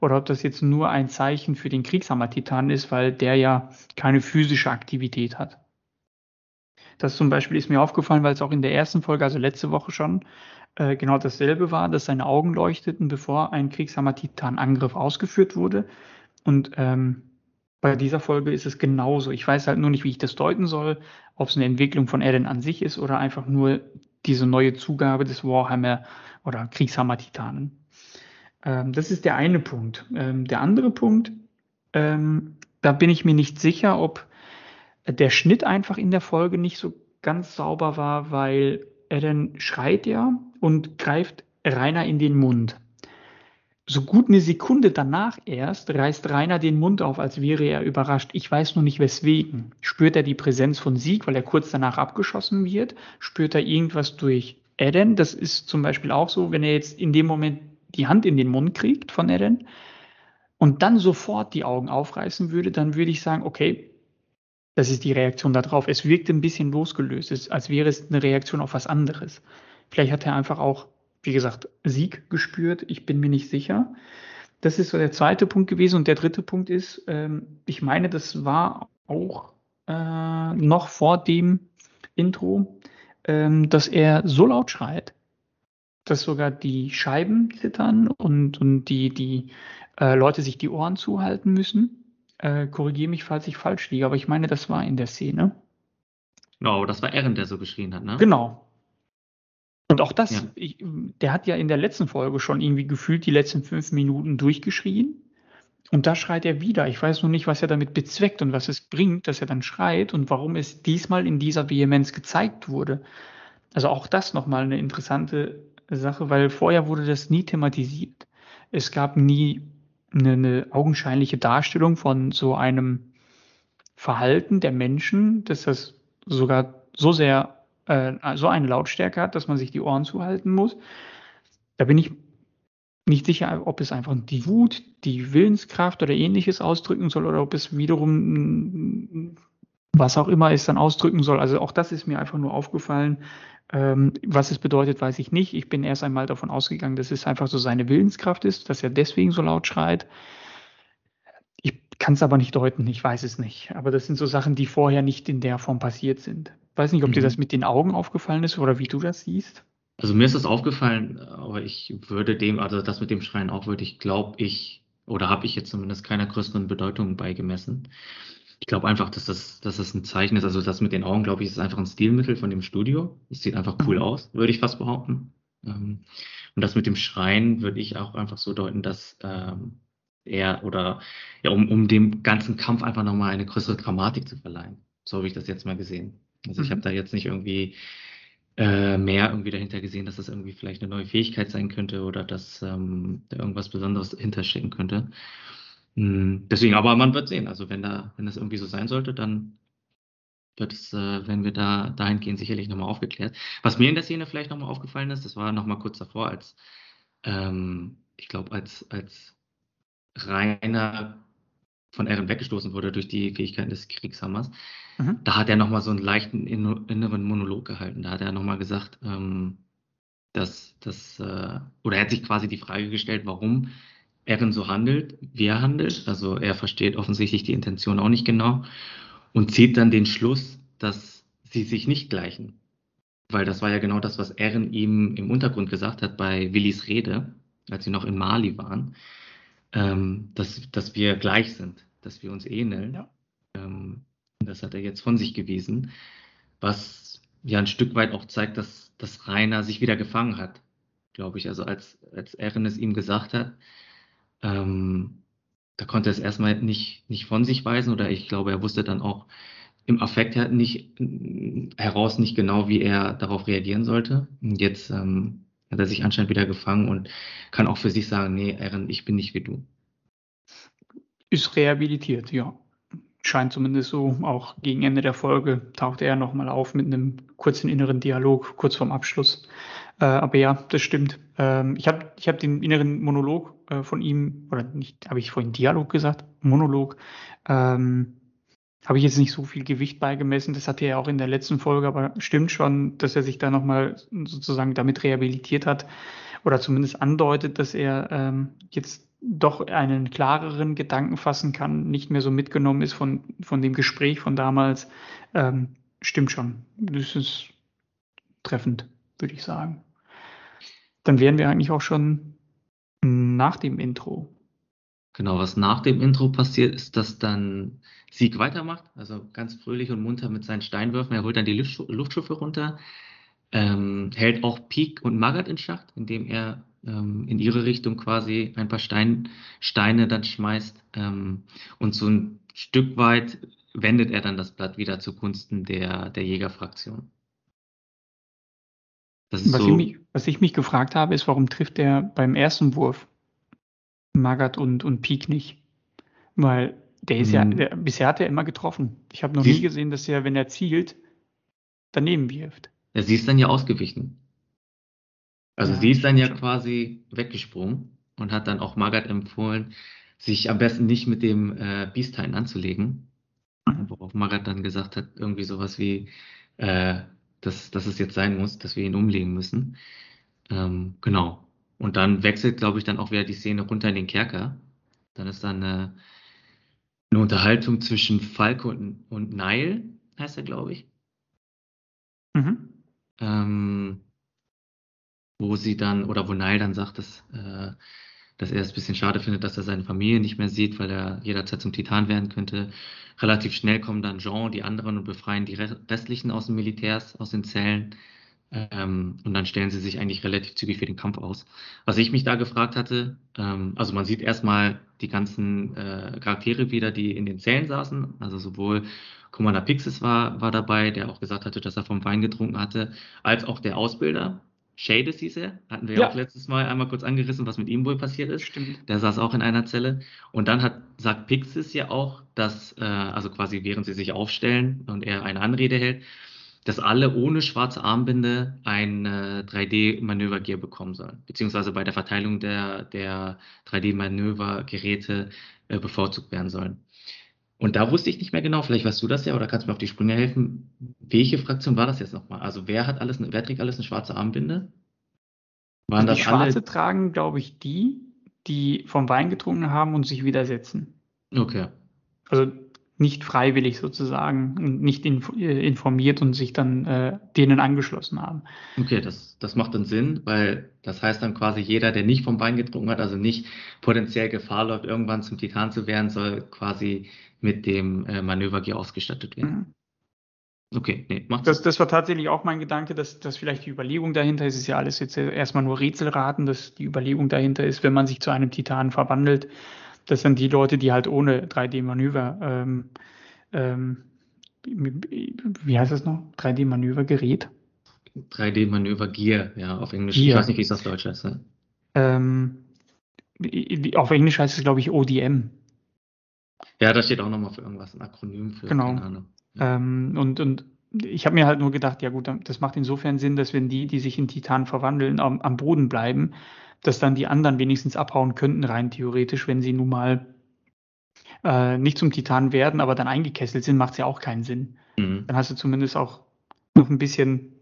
A: oder ob das jetzt nur ein Zeichen für den Kriegshammer-Titan ist, weil der ja keine physische Aktivität hat. Das zum Beispiel ist mir aufgefallen, weil es auch in der ersten Folge, also letzte Woche schon, äh, genau dasselbe war, dass seine Augen leuchteten, bevor ein Kriegshammer-Titan-Angriff ausgeführt wurde. Und ähm, bei dieser Folge ist es genauso. Ich weiß halt nur nicht, wie ich das deuten soll, ob es eine Entwicklung von Eren an sich ist oder einfach nur diese neue Zugabe des Warhammer oder Kriegshammer-Titanen. Ähm, das ist der eine Punkt. Ähm, der andere Punkt, ähm, da bin ich mir nicht sicher, ob der Schnitt einfach in der Folge nicht so ganz sauber war, weil er dann schreit ja und greift Rainer in den Mund. So gut eine Sekunde danach erst reißt Rainer den Mund auf, als wäre er überrascht. Ich weiß nur nicht weswegen. Spürt er die Präsenz von Sieg, weil er kurz danach abgeschossen wird? Spürt er irgendwas durch Eden? Das ist zum Beispiel auch so, wenn er jetzt in dem Moment die Hand in den Mund kriegt von Eren und dann sofort die Augen aufreißen würde, dann würde ich sagen, okay, das ist die Reaktion darauf. Es wirkt ein bisschen losgelöst, als wäre es eine Reaktion auf was anderes. Vielleicht hat er einfach auch, wie gesagt, Sieg gespürt. Ich bin mir nicht sicher. Das ist so der zweite Punkt gewesen. Und der dritte Punkt ist, ähm, ich meine, das war auch äh, noch vor dem Intro, ähm, dass er so laut schreit, dass sogar die Scheiben zittern und, und die, die äh, Leute sich die Ohren zuhalten müssen. Äh, Korrigiere mich, falls ich falsch liege, aber ich meine, das war in der Szene.
B: Genau, das war Aaron, der so geschrien hat, ne?
A: Genau. Und auch das, ja. ich, der hat ja in der letzten Folge schon irgendwie gefühlt die letzten fünf Minuten durchgeschrien. Und da schreit er wieder. Ich weiß nur nicht, was er damit bezweckt und was es bringt, dass er dann schreit und warum es diesmal in dieser Vehemenz gezeigt wurde. Also auch das nochmal eine interessante Sache, weil vorher wurde das nie thematisiert. Es gab nie eine, eine augenscheinliche Darstellung von so einem Verhalten der Menschen, dass das sogar so sehr, äh, so eine Lautstärke hat, dass man sich die Ohren zuhalten muss. Da bin ich nicht sicher, ob es einfach die Wut, die Willenskraft oder ähnliches ausdrücken soll oder ob es wiederum was auch immer es dann ausdrücken soll. Also auch das ist mir einfach nur aufgefallen. Ähm, was es bedeutet, weiß ich nicht. Ich bin erst einmal davon ausgegangen, dass es einfach so seine Willenskraft ist, dass er deswegen so laut schreit. Ich kann es aber nicht deuten, ich weiß es nicht. Aber das sind so Sachen, die vorher nicht in der Form passiert sind. Ich weiß nicht, ob mhm. dir das mit den Augen aufgefallen ist oder wie du das siehst.
B: Also mir ist das aufgefallen, aber ich würde dem, also das mit dem Schreien auch würde ich, glaube ich, oder habe ich jetzt zumindest keiner größeren Bedeutung beigemessen. Ich glaube einfach, dass das, dass das ein Zeichen ist. Also das mit den Augen, glaube ich, ist einfach ein Stilmittel von dem Studio. Es sieht einfach cool mhm. aus, würde ich fast behaupten. Ähm, und das mit dem Schreien würde ich auch einfach so deuten, dass ähm, er oder ja, um, um dem ganzen Kampf einfach nochmal eine größere Dramatik zu verleihen. So habe ich das jetzt mal gesehen. Also ich habe mhm. da jetzt nicht irgendwie äh, mehr irgendwie dahinter gesehen, dass das irgendwie vielleicht eine neue Fähigkeit sein könnte oder dass ähm, da irgendwas Besonderes hinterstecken könnte. Hm, deswegen, aber man wird sehen. Also wenn da, wenn das irgendwie so sein sollte, dann wird es, äh, wenn wir da dahingehend sicherlich nochmal aufgeklärt. Was mir in der Szene vielleicht nochmal aufgefallen ist, das war nochmal kurz davor, als ähm, ich glaube, als, als Rainer von Eren weggestoßen wurde durch die Fähigkeiten des Kriegshammers, mhm. da hat er nochmal so einen leichten inneren Monolog gehalten. Da hat er nochmal gesagt, ähm, dass, dass äh, oder er hat sich quasi die Frage gestellt, warum Eren so handelt, wie er handelt. Also er versteht offensichtlich die Intention auch nicht genau und zieht dann den Schluss, dass sie sich nicht gleichen. Weil das war ja genau das, was Eren ihm im Untergrund gesagt hat bei Willis Rede, als sie noch in Mali waren ähm, dass, dass wir gleich sind, dass wir uns ähneln. Ja. Ähm, das hat er jetzt von sich gewiesen, was ja ein Stück weit auch zeigt, dass, dass Rainer sich wieder gefangen hat, glaube ich. Also als, als Erin es ihm gesagt hat, ähm, da konnte er es erstmal nicht, nicht von sich weisen oder ich glaube, er wusste dann auch im Affekt nicht, heraus nicht genau, wie er darauf reagieren sollte. Und jetzt ähm, hat er sich anscheinend wieder gefangen und kann auch für sich sagen, nee, Aaron, ich bin nicht wie du.
A: Ist rehabilitiert, ja. Scheint zumindest so. Auch gegen Ende der Folge tauchte er nochmal auf mit einem kurzen inneren Dialog, kurz vorm Abschluss. Äh, aber ja, das stimmt. Ähm, ich habe ich hab den inneren Monolog äh, von ihm, oder nicht, habe ich vorhin Dialog gesagt? Monolog. Ähm, habe ich jetzt nicht so viel Gewicht beigemessen. Das hatte er auch in der letzten Folge, aber stimmt schon, dass er sich da nochmal sozusagen damit rehabilitiert hat oder zumindest andeutet, dass er ähm, jetzt doch einen klareren Gedanken fassen kann, nicht mehr so mitgenommen ist von, von dem Gespräch von damals. Ähm, stimmt schon. Das ist treffend, würde ich sagen. Dann wären wir eigentlich auch schon nach dem Intro.
B: Genau, was nach dem Intro passiert, ist, dass dann Sieg weitermacht, also ganz fröhlich und munter mit seinen Steinwürfen. Er holt dann die Luftschiffe runter, ähm, hält auch Peak und Magat in Schacht, indem er ähm, in ihre Richtung quasi ein paar Stein, Steine dann schmeißt. Ähm, und so ein Stück weit wendet er dann das Blatt wieder zugunsten der, der Jägerfraktion.
A: Was, so, ich mich, was ich mich gefragt habe, ist, warum trifft er beim ersten Wurf Magath und, und Peak nicht. Weil der ist hm. ja, der, bisher hat er immer getroffen. Ich habe noch sie nie gesehen, dass er, wenn er zielt, daneben wirft.
B: Ja, sie ist dann ja ausgewichen. Also ja, sie ist dann ja quasi weggesprungen und hat dann auch Magath empfohlen, sich am besten nicht mit dem äh, Beastine anzulegen. Worauf Magath dann gesagt hat, irgendwie sowas wie, äh, dass, dass es jetzt sein muss, dass wir ihn umlegen müssen. Ähm, genau. Und dann wechselt, glaube ich, dann auch wieder die Szene runter in den Kerker. Dann ist dann eine, eine Unterhaltung zwischen Falco und, und Nile, heißt er, glaube ich. Mhm. Ähm, wo sie dann, oder wo Nile dann sagt, dass, äh, dass er es ein bisschen schade findet, dass er seine Familie nicht mehr sieht, weil er jederzeit zum Titan werden könnte. Relativ schnell kommen dann Jean, die anderen und befreien die restlichen aus den Militärs, aus den Zellen. Ähm, und dann stellen sie sich eigentlich relativ zügig für den Kampf aus. Was ich mich da gefragt hatte, ähm, also man sieht erstmal die ganzen äh, Charaktere wieder, die in den Zellen saßen, also sowohl Commander Pixis war, war dabei, der auch gesagt hatte, dass er vom Wein getrunken hatte, als auch der Ausbilder, Shades hieß er, hatten wir ja auch letztes Mal einmal kurz angerissen, was mit ihm wohl passiert ist. Stimmt. Der saß auch in einer Zelle. Und dann hat, sagt Pixis ja auch, dass, äh, also quasi während sie sich aufstellen und er eine Anrede hält, dass alle ohne schwarze Armbinde ein äh, 3D-Manövergear bekommen sollen, beziehungsweise bei der Verteilung der, der 3D-Manövergeräte äh, bevorzugt werden sollen. Und da wusste ich nicht mehr genau, vielleicht weißt du das ja oder kannst du mir auf die Sprünge helfen. Welche Fraktion war das jetzt nochmal? Also wer hat alles, wer trägt alles eine schwarze Armbinde?
A: Waren also die schwarze alle? tragen, glaube ich, die, die vom Wein getrunken haben und sich widersetzen.
B: Okay.
A: Also nicht freiwillig sozusagen und nicht äh, informiert und sich dann äh, denen angeschlossen haben.
B: Okay, das, das macht dann Sinn, weil das heißt dann quasi jeder, der nicht vom Wein getrunken hat, also nicht potenziell Gefahr läuft, irgendwann zum Titan zu werden, soll quasi mit dem äh, Manövergear ausgestattet werden.
A: Mhm. Okay, nee, macht das, das war tatsächlich auch mein Gedanke, dass, dass vielleicht die Überlegung dahinter ist, ist ja alles jetzt erstmal nur Rätselraten, dass die Überlegung dahinter ist, wenn man sich zu einem Titan verwandelt, das sind die Leute, die halt ohne 3D-Manöver, ähm, ähm, wie heißt das noch? 3D-Manövergerät?
B: 3D-Manöver-Gear, ja, auf Englisch. Gear. Ich weiß nicht, wie es auf Deutsch heißt. Ne?
A: Ähm, auf Englisch heißt es, glaube ich, ODM.
B: Ja, da steht auch nochmal für irgendwas, ein Akronym für.
A: Genau. Ja. Ähm, und, und ich habe mir halt nur gedacht, ja gut, das macht insofern Sinn, dass wenn die, die sich in Titan verwandeln, am, am Boden bleiben, dass dann die anderen wenigstens abhauen könnten, rein theoretisch, wenn sie nun mal äh, nicht zum Titan werden, aber dann eingekesselt sind, macht es ja auch keinen Sinn. Mhm. Dann hast du zumindest auch noch ein bisschen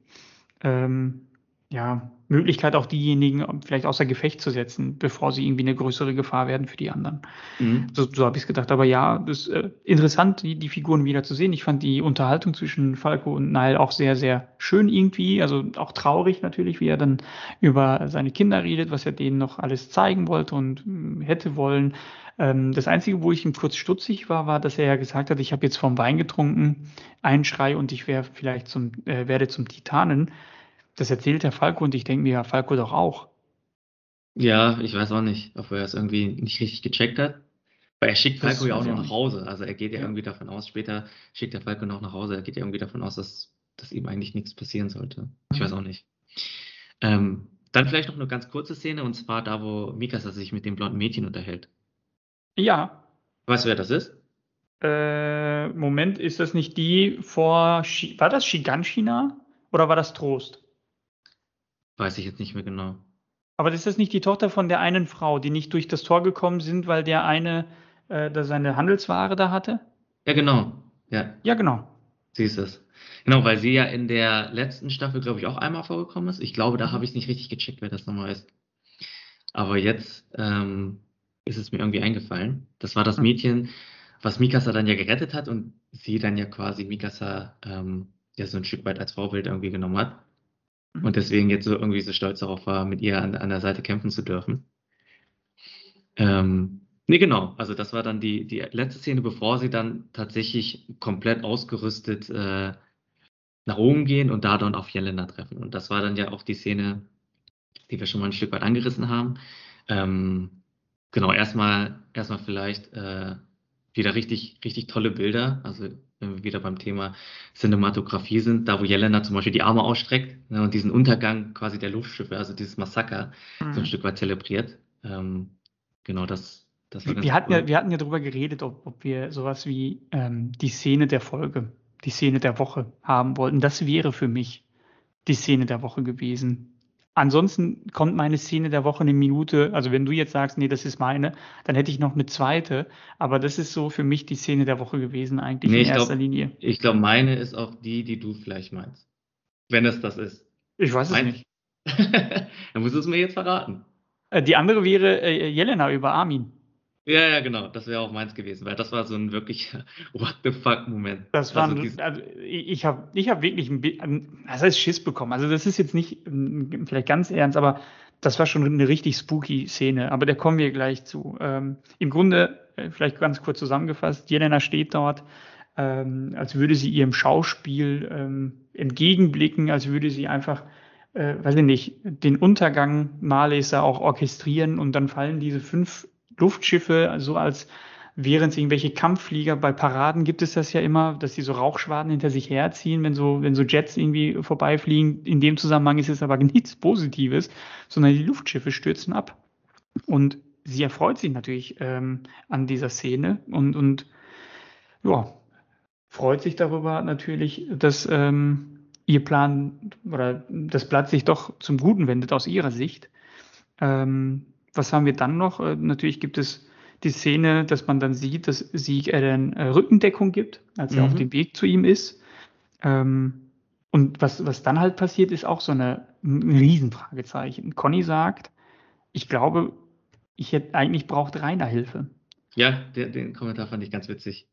A: ähm, ja, Möglichkeit, auch diejenigen vielleicht außer Gefecht zu setzen, bevor sie irgendwie eine größere Gefahr werden für die anderen. Mhm. So, so habe ich es gedacht. Aber ja, das ist äh, interessant, die, die Figuren wieder zu sehen. Ich fand die Unterhaltung zwischen Falco und Nile auch sehr, sehr schön irgendwie. Also auch traurig natürlich, wie er dann über seine Kinder redet, was er denen noch alles zeigen wollte und äh, hätte wollen. Ähm, das Einzige, wo ich ihm kurz stutzig war, war, dass er ja gesagt hat, ich habe jetzt vom Wein getrunken, einen Schrei und ich wäre vielleicht zum, äh, werde zum Titanen das erzählt der Falco und ich denke mir, ja, Falco doch auch.
B: Ja, ich weiß auch nicht, ob er es irgendwie nicht richtig gecheckt hat. Weil er schickt Falco ja auch noch nach Hause. Also er geht ja, ja, irgendwie davon aus, später schickt der Falco noch nach Hause. Er geht ja irgendwie davon aus, dass, dass ihm eigentlich nichts passieren sollte. Ich weiß auch nicht. Ähm, dann vielleicht noch eine ganz kurze Szene und zwar da, wo Mikasa sich mit dem blonden Mädchen unterhält.
A: Ja.
B: Weißt du, wer das ist?
A: Äh, Moment, ist das nicht die vor. Sh war das Shiganshina oder war das Trost?
B: Weiß ich jetzt nicht mehr genau.
A: Aber ist das nicht die Tochter von der einen Frau, die nicht durch das Tor gekommen sind, weil der eine äh, da seine Handelsware da hatte?
B: Ja, genau. Ja,
A: ja genau.
B: Sie ist es. Genau, weil sie ja in der letzten Staffel, glaube ich, auch einmal vorgekommen ist. Ich glaube, da habe ich es nicht richtig gecheckt, wer das nochmal ist. Aber jetzt ähm, ist es mir irgendwie eingefallen. Das war das hm. Mädchen, was Mikasa dann ja gerettet hat und sie dann ja quasi Mikasa ähm, ja so ein Stück weit als Vorbild irgendwie genommen hat. Mhm. Und deswegen jetzt so irgendwie so stolz darauf war, mit ihr an, an der Seite kämpfen zu dürfen. Ähm, nee, genau. Also das war dann die, die letzte Szene, bevor sie dann tatsächlich komplett ausgerüstet äh, nach oben gehen und da dann auf Jelena treffen. Und das war dann ja auch die Szene, die wir schon mal ein Stück weit angerissen haben. Ähm, genau, erstmal, erstmal vielleicht äh, wieder richtig, richtig tolle Bilder. Also wieder beim Thema Cinematografie sind, da wo Jelena zum Beispiel die Arme ausstreckt ne, und diesen Untergang quasi der Luftschiffe, also dieses Massaker, mhm. so ein mhm. Stück weit zelebriert. Ähm, genau, das, das
A: war ganz wir, hatten cool. ja, wir hatten ja darüber geredet, ob, ob wir sowas wie ähm, die Szene der Folge, die Szene der Woche haben wollten. Das wäre für mich die Szene der Woche gewesen. Ansonsten kommt meine Szene der Woche eine Minute. Also wenn du jetzt sagst, nee, das ist meine, dann hätte ich noch eine zweite. Aber das ist so für mich die Szene der Woche gewesen eigentlich nee, in erster glaub, Linie.
B: Ich glaube, meine ist auch die, die du vielleicht meinst. Wenn es das ist.
A: Ich weiß es nicht.
B: dann musst du es mir jetzt verraten.
A: Äh, die andere wäre äh, Jelena über Armin.
B: Ja, ja, genau. Das wäre auch meins gewesen, weil das war so ein wirklich What the fuck Moment.
A: Das war, also, also ich habe ich hab wirklich ein bisschen, das heißt Schiss bekommen. Also das ist jetzt nicht vielleicht ganz ernst, aber das war schon eine richtig spooky Szene. Aber da kommen wir gleich zu. Ähm, Im Grunde, äh, vielleicht ganz kurz zusammengefasst, Jelena steht dort, ähm, als würde sie ihrem Schauspiel ähm, entgegenblicken, als würde sie einfach äh, weiß ich nicht, den Untergang Marleys auch orchestrieren und dann fallen diese fünf Luftschiffe, so als wären es irgendwelche Kampfflieger. Bei Paraden gibt es das ja immer, dass die so Rauchschwaden hinter sich herziehen, wenn so, wenn so Jets irgendwie vorbeifliegen. In dem Zusammenhang ist es aber nichts Positives, sondern die Luftschiffe stürzen ab. Und sie erfreut sich natürlich ähm, an dieser Szene und, und ja, freut sich darüber natürlich, dass ähm, ihr Plan oder das Blatt sich doch zum Guten wendet aus ihrer Sicht. Ähm, was haben wir dann noch? Äh, natürlich gibt es die Szene, dass man dann sieht, dass Sieg er dann äh, Rückendeckung gibt, als er auf mhm. dem Weg zu ihm ist. Ähm, und was, was dann halt passiert, ist auch so eine, ein Riesenfragezeichen. Conny sagt, ich glaube, ich hätte eigentlich braucht Rainer Hilfe.
B: Ja, den, den Kommentar fand ich ganz witzig.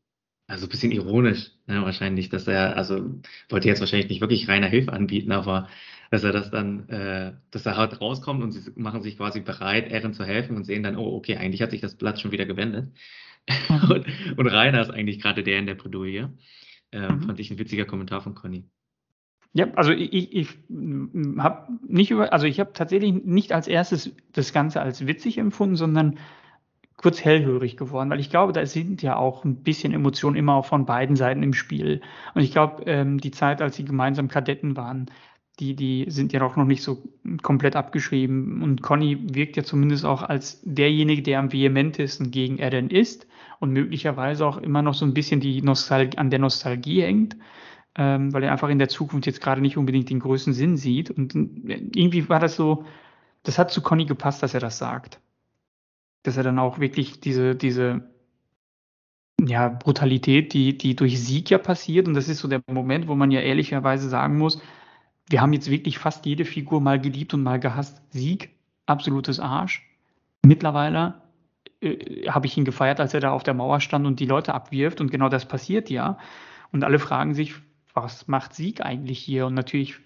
B: Also ein bisschen ironisch, ne, wahrscheinlich, dass er, also wollte jetzt wahrscheinlich nicht wirklich Rainer Hilfe anbieten, aber dass er das dann, äh, dass er halt rauskommt und sie machen sich quasi bereit, Ehren zu helfen und sehen dann, oh, okay, eigentlich hat sich das Blatt schon wieder gewendet. Mhm. und, und Rainer ist eigentlich gerade der in der Bredouille. Ähm, mhm. Fand ich ein witziger Kommentar von Conny.
A: Ja, also ich, ich, ich habe nicht über, also ich habe tatsächlich nicht als erstes das Ganze als witzig empfunden, sondern kurz hellhörig geworden, weil ich glaube, da sind ja auch ein bisschen Emotionen immer auch von beiden Seiten im Spiel. Und ich glaube, ähm, die Zeit, als sie gemeinsam Kadetten waren, die, die sind ja auch noch nicht so komplett abgeschrieben. Und Conny wirkt ja zumindest auch als derjenige, der am vehementesten gegen Eren ist und möglicherweise auch immer noch so ein bisschen die Nostalgie, an der Nostalgie hängt, ähm, weil er einfach in der Zukunft jetzt gerade nicht unbedingt den größten Sinn sieht. Und irgendwie war das so, das hat zu Conny gepasst, dass er das sagt. Dass er dann auch wirklich diese, diese ja, Brutalität, die, die durch Sieg ja passiert, und das ist so der Moment, wo man ja ehrlicherweise sagen muss, wir haben jetzt wirklich fast jede Figur mal geliebt und mal gehasst. Sieg, absolutes Arsch. Mittlerweile äh, habe ich ihn gefeiert, als er da auf der Mauer stand und die Leute abwirft. Und genau das passiert ja. Und alle fragen sich, was macht Sieg eigentlich hier? Und natürlich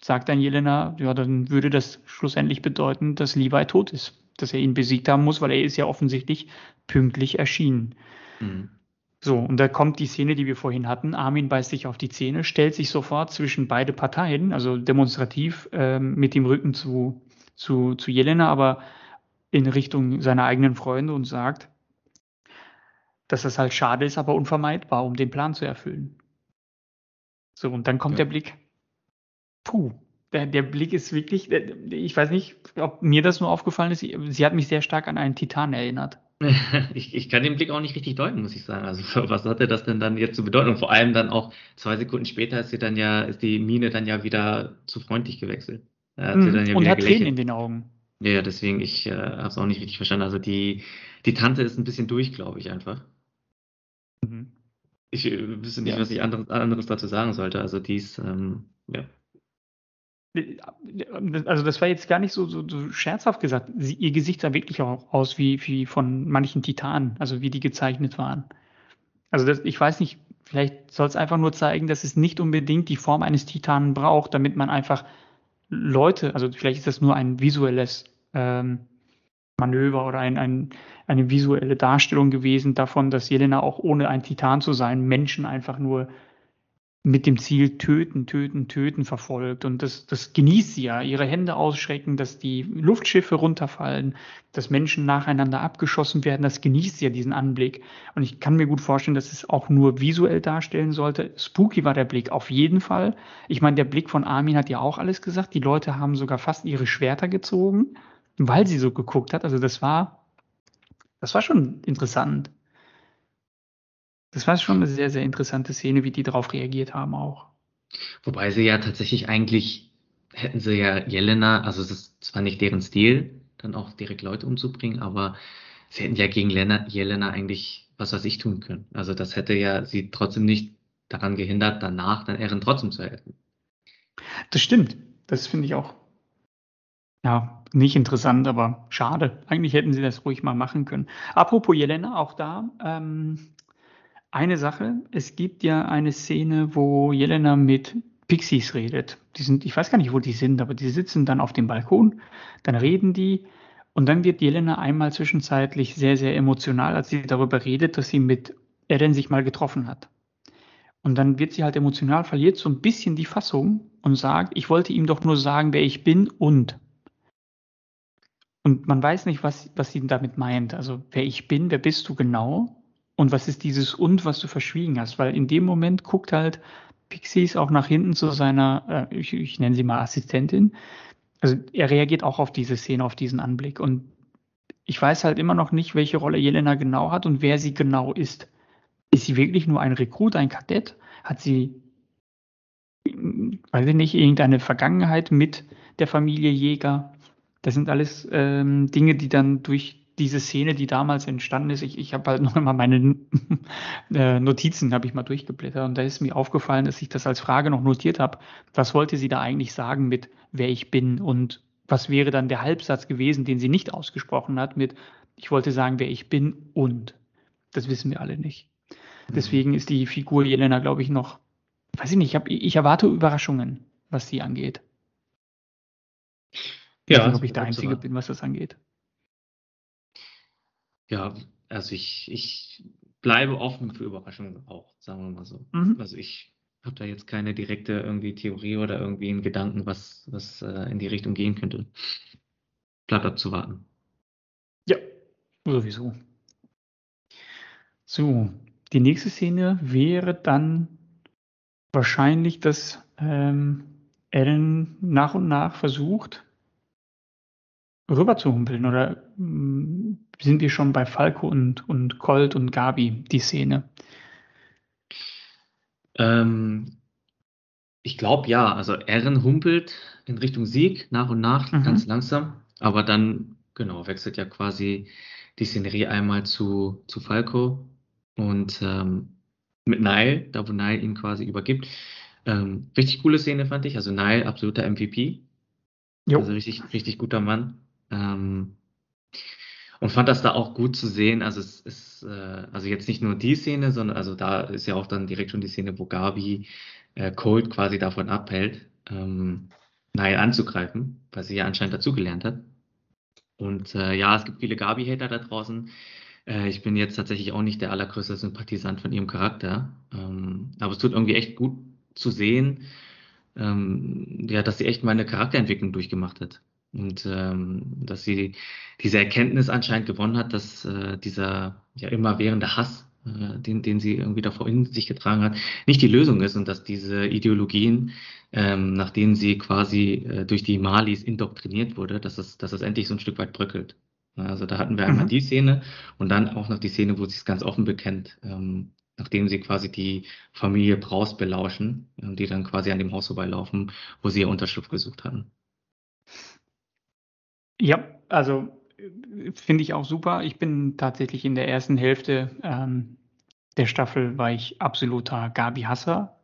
A: sagt dann Jelena, ja, dann würde das schlussendlich bedeuten, dass Levi tot ist. Dass er ihn besiegt haben muss, weil er ist ja offensichtlich pünktlich erschienen. Mhm. So, und da kommt die Szene, die wir vorhin hatten. Armin beißt sich auf die Zähne, stellt sich sofort zwischen beide Parteien, also demonstrativ ähm, mit dem Rücken zu, zu, zu Jelena, aber in Richtung seiner eigenen Freunde und sagt, dass das halt schade ist, aber unvermeidbar, um den Plan zu erfüllen. So, und dann kommt ja. der Blick. Puh, der, der Blick ist wirklich, ich weiß nicht, ob mir das nur aufgefallen ist, sie hat mich sehr stark an einen Titan erinnert.
B: Ich, ich kann den Blick auch nicht richtig deuten, muss ich sagen. Also was hatte das denn dann jetzt zu bedeuten? Und vor allem dann auch zwei Sekunden später ist sie dann ja, ist die Mine dann ja wieder zu freundlich gewechselt.
A: Hat mhm. ja und hat gelächelt. Tränen in den Augen.
B: Ja, deswegen, ich äh, habe es auch nicht richtig verstanden. Also die, die Tante ist ein bisschen durch, glaube ich, einfach. Mhm. Ich äh, wüsste nicht, ja. was ich anderes, anderes dazu sagen sollte. Also die ist, ähm, ja,
A: also das war jetzt gar nicht so, so, so scherzhaft gesagt. Sie, ihr Gesicht sah wirklich auch aus wie, wie von manchen Titanen, also wie die gezeichnet waren. Also das, ich weiß nicht, vielleicht soll es einfach nur zeigen, dass es nicht unbedingt die Form eines Titanen braucht, damit man einfach Leute, also vielleicht ist das nur ein visuelles ähm, Manöver oder ein, ein, eine visuelle Darstellung gewesen davon, dass Jelena auch ohne ein Titan zu sein, Menschen einfach nur mit dem Ziel töten, töten, töten verfolgt. Und das, das genießt sie ja. Ihre Hände ausschrecken, dass die Luftschiffe runterfallen, dass Menschen nacheinander abgeschossen werden. Das genießt sie ja, diesen Anblick. Und ich kann mir gut vorstellen, dass es auch nur visuell darstellen sollte. Spooky war der Blick auf jeden Fall. Ich meine, der Blick von Armin hat ja auch alles gesagt. Die Leute haben sogar fast ihre Schwerter gezogen, weil sie so geguckt hat. Also das war, das war schon interessant. Das war schon eine sehr, sehr interessante Szene, wie die darauf reagiert haben auch.
B: Wobei sie ja tatsächlich eigentlich, hätten sie ja Jelena, also es ist zwar nicht deren Stil, dann auch direkt Leute umzubringen, aber sie hätten ja gegen Lena, Jelena eigentlich was weiß ich tun können. Also das hätte ja sie trotzdem nicht daran gehindert, danach dann Ehren trotzdem zu helfen.
A: Das stimmt. Das finde ich auch. ja, nicht interessant, aber schade. Eigentlich hätten sie das ruhig mal machen können. Apropos Jelena, auch da ähm, eine Sache. Es gibt ja eine Szene, wo Jelena mit Pixies redet. Die sind, ich weiß gar nicht, wo die sind, aber die sitzen dann auf dem Balkon, dann reden die und dann wird Jelena einmal zwischenzeitlich sehr, sehr emotional, als sie darüber redet, dass sie mit Eren sich mal getroffen hat. Und dann wird sie halt emotional, verliert so ein bisschen die Fassung und sagt, ich wollte ihm doch nur sagen, wer ich bin und. Und man weiß nicht, was, was sie damit meint. Also wer ich bin, wer bist du genau? Und was ist dieses und, was du verschwiegen hast? Weil in dem Moment guckt halt Pixies auch nach hinten zu seiner, äh, ich, ich nenne sie mal Assistentin. Also er reagiert auch auf diese Szene, auf diesen Anblick. Und ich weiß halt immer noch nicht, welche Rolle Jelena genau hat und wer sie genau ist. Ist sie wirklich nur ein Rekrut, ein Kadett? Hat sie, weiß ich nicht, irgendeine Vergangenheit mit der Familie Jäger? Das sind alles ähm, Dinge, die dann durch diese Szene, die damals entstanden ist, ich, ich habe halt noch immer meine äh, Notizen, habe ich mal durchgeblättert und da ist mir aufgefallen, dass ich das als Frage noch notiert habe. Was wollte sie da eigentlich sagen mit wer ich bin und was wäre dann der Halbsatz gewesen, den sie nicht ausgesprochen hat mit ich wollte sagen, wer ich bin und das wissen wir alle nicht. Mhm. Deswegen ist die Figur Jelena, glaube ich, noch, weiß ich nicht, ich, hab, ich erwarte Überraschungen, was sie angeht. Ja, ich weiß nicht, ob ich der Einzige bin, was das angeht.
B: Ja, also ich, ich bleibe offen für Überraschungen auch, sagen wir mal so. Mhm. Also ich habe da jetzt keine direkte irgendwie Theorie oder irgendwie einen Gedanken, was, was äh, in die Richtung gehen könnte. Bleibt abzuwarten.
A: Ja, sowieso. So, die nächste Szene wäre dann wahrscheinlich, dass ähm, Ellen nach und nach versucht, rüber zu humpeln oder sind wir schon bei Falco und, und Colt und Gabi, die Szene?
B: Ähm, ich glaube ja, also Eren humpelt in Richtung Sieg nach und nach, mhm. ganz langsam, aber dann, genau, wechselt ja quasi die Szenerie einmal zu, zu Falco und ähm, mit Nile, da wo Nile ihn quasi übergibt. Ähm, richtig coole Szene fand ich, also Nile, absoluter MVP. Jo. Also richtig, richtig guter Mann. Ähm, und fand das da auch gut zu sehen. Also es ist, äh, also jetzt nicht nur die Szene, sondern also da ist ja auch dann direkt schon die Szene, wo Gabi äh, Cold quasi davon abhält, ähm, Nile anzugreifen, weil sie ja anscheinend dazugelernt hat. Und äh, ja, es gibt viele Gabi-Hater da draußen. Äh, ich bin jetzt tatsächlich auch nicht der allergrößte Sympathisant von ihrem Charakter. Ähm, aber es tut irgendwie echt gut zu sehen, ähm, ja, dass sie echt mal eine Charakterentwicklung durchgemacht hat. Und ähm, dass sie diese Erkenntnis anscheinend gewonnen hat, dass äh, dieser ja immerwährende Hass, äh, den, den sie irgendwie davor in sich getragen hat, nicht die Lösung ist und dass diese Ideologien, ähm, nach denen sie quasi äh, durch die Malis indoktriniert wurde, dass es, dass es endlich so ein Stück weit bröckelt. Also da hatten wir einmal mhm. die Szene und dann auch noch die Szene, wo sie es ganz offen bekennt, ähm, nachdem sie quasi die Familie Braus belauschen, die dann quasi an dem Haus vorbeilaufen, wo sie ihr Unterschlupf gesucht hatten.
A: Ja, also finde ich auch super. Ich bin tatsächlich in der ersten Hälfte ähm, der Staffel war ich absoluter Gabi-Hasser,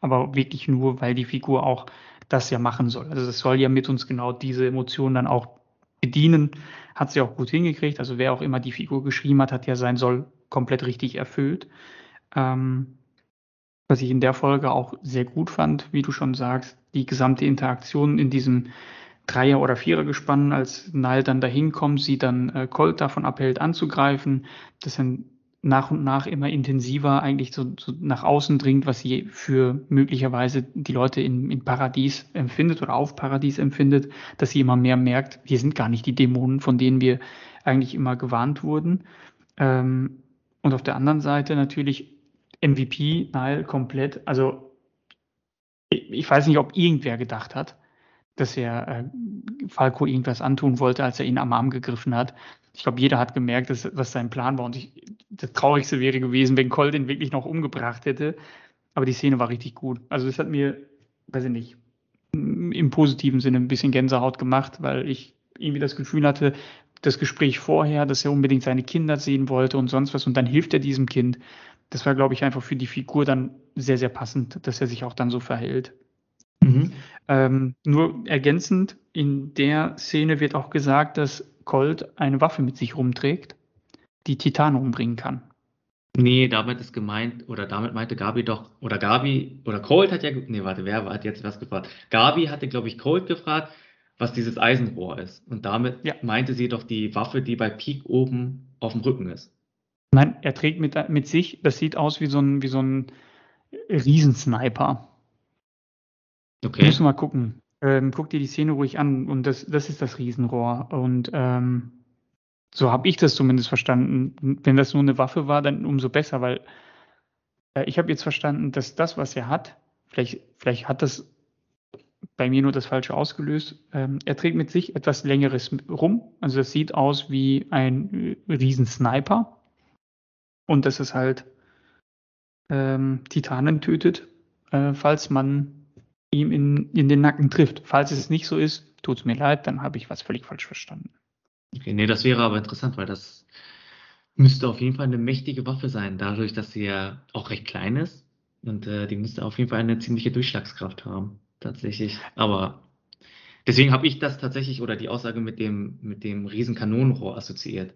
A: aber wirklich nur, weil die Figur auch das ja machen soll. Also es soll ja mit uns genau diese Emotionen dann auch bedienen. Hat sie auch gut hingekriegt. Also wer auch immer die Figur geschrieben hat, hat ja sein Soll komplett richtig erfüllt. Ähm, was ich in der Folge auch sehr gut fand, wie du schon sagst, die gesamte Interaktion in diesem Dreier- oder Vierergespann, als Nile dann dahin kommt, sie dann äh, Colt davon abhält, anzugreifen, das dann nach und nach immer intensiver eigentlich so, so nach außen dringt, was sie für möglicherweise die Leute in, in Paradies empfindet oder auf Paradies empfindet, dass sie immer mehr merkt, wir sind gar nicht die Dämonen, von denen wir eigentlich immer gewarnt wurden. Ähm, und auf der anderen Seite natürlich MVP, Nile komplett, also ich weiß nicht, ob irgendwer gedacht hat, dass er äh, Falco irgendwas antun wollte, als er ihn am Arm gegriffen hat. Ich glaube, jeder hat gemerkt, dass, was sein Plan war. Und ich, das Traurigste wäre gewesen, wenn Colt ihn wirklich noch umgebracht hätte. Aber die Szene war richtig gut. Also das hat mir, weiß ich nicht, im positiven Sinne ein bisschen Gänsehaut gemacht, weil ich irgendwie das Gefühl hatte, das Gespräch vorher, dass er unbedingt seine Kinder sehen wollte und sonst was und dann hilft er diesem Kind. Das war, glaube ich, einfach für die Figur dann sehr, sehr passend, dass er sich auch dann so verhält. Mhm. Ähm, nur ergänzend, in der Szene wird auch gesagt, dass Colt eine Waffe mit sich rumträgt, die Titan umbringen kann.
B: Nee, damit ist gemeint, oder damit meinte Gabi doch, oder Gabi, oder Colt hat ja, nee, warte, wer hat jetzt was gefragt? Gabi hatte, glaube ich, Colt gefragt, was dieses Eisenrohr ist. Und damit ja. meinte sie doch die Waffe, die bei Peak oben auf dem Rücken ist.
A: Nein, er trägt mit, mit sich, das sieht aus wie so ein, wie so ein Riesensniper. Okay. Müssen mal gucken. Ähm, guck dir die Szene ruhig an und das, das ist das Riesenrohr. Und ähm, so habe ich das zumindest verstanden. Wenn das nur eine Waffe war, dann umso besser, weil äh, ich habe jetzt verstanden, dass das, was er hat, vielleicht, vielleicht hat das bei mir nur das Falsche ausgelöst. Ähm, er trägt mit sich etwas Längeres rum. Also das sieht aus wie ein äh, Riesensniper. Und das ist halt ähm, Titanen tötet, äh, falls man ihm in, in den Nacken trifft. Falls es nicht so ist, tut es mir leid, dann habe ich was völlig falsch verstanden.
B: Okay, nee, das wäre aber interessant, weil das müsste auf jeden Fall eine mächtige Waffe sein, dadurch, dass sie ja auch recht klein ist. Und äh, die müsste auf jeden Fall eine ziemliche Durchschlagskraft haben, tatsächlich. Aber deswegen habe ich das tatsächlich oder die Aussage mit dem, mit dem Riesenkanonenrohr assoziiert.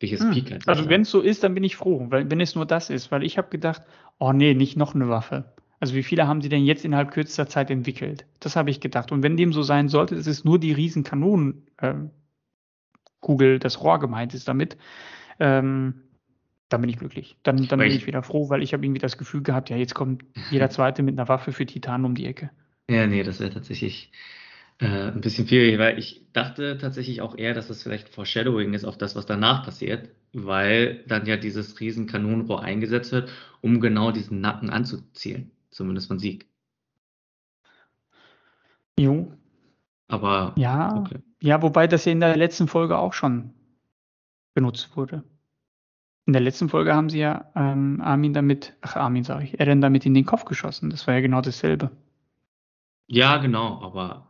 A: Welches hm. Peak halt Also wenn es so ist, dann bin ich froh, weil wenn es nur das ist, weil ich habe gedacht, oh nee, nicht noch eine Waffe. Also wie viele haben sie denn jetzt innerhalb kürzester Zeit entwickelt? Das habe ich gedacht. Und wenn dem so sein sollte, es ist nur die Riesenkanonen, ähm, Kugel, das Rohr gemeint ist damit, ähm, dann bin ich glücklich. Dann, dann bin ich wieder froh, weil ich habe irgendwie das Gefühl gehabt, ja, jetzt kommt jeder Zweite mit einer Waffe für Titan um die Ecke.
B: Ja, nee, das wäre tatsächlich äh, ein bisschen viel, weil ich dachte tatsächlich auch eher, dass das vielleicht Foreshadowing ist auf das, was danach passiert, weil dann ja dieses riesen Kanonenrohr eingesetzt wird, um genau diesen Nacken anzuzielen, zumindest von Sieg.
A: Jo. Aber ja, okay. Ja, wobei das ja in der letzten Folge auch schon benutzt wurde. In der letzten Folge haben sie ja ähm, Armin damit, ach Armin sage ich, Eren damit in den Kopf geschossen. Das war ja genau dasselbe.
B: Ja, genau, aber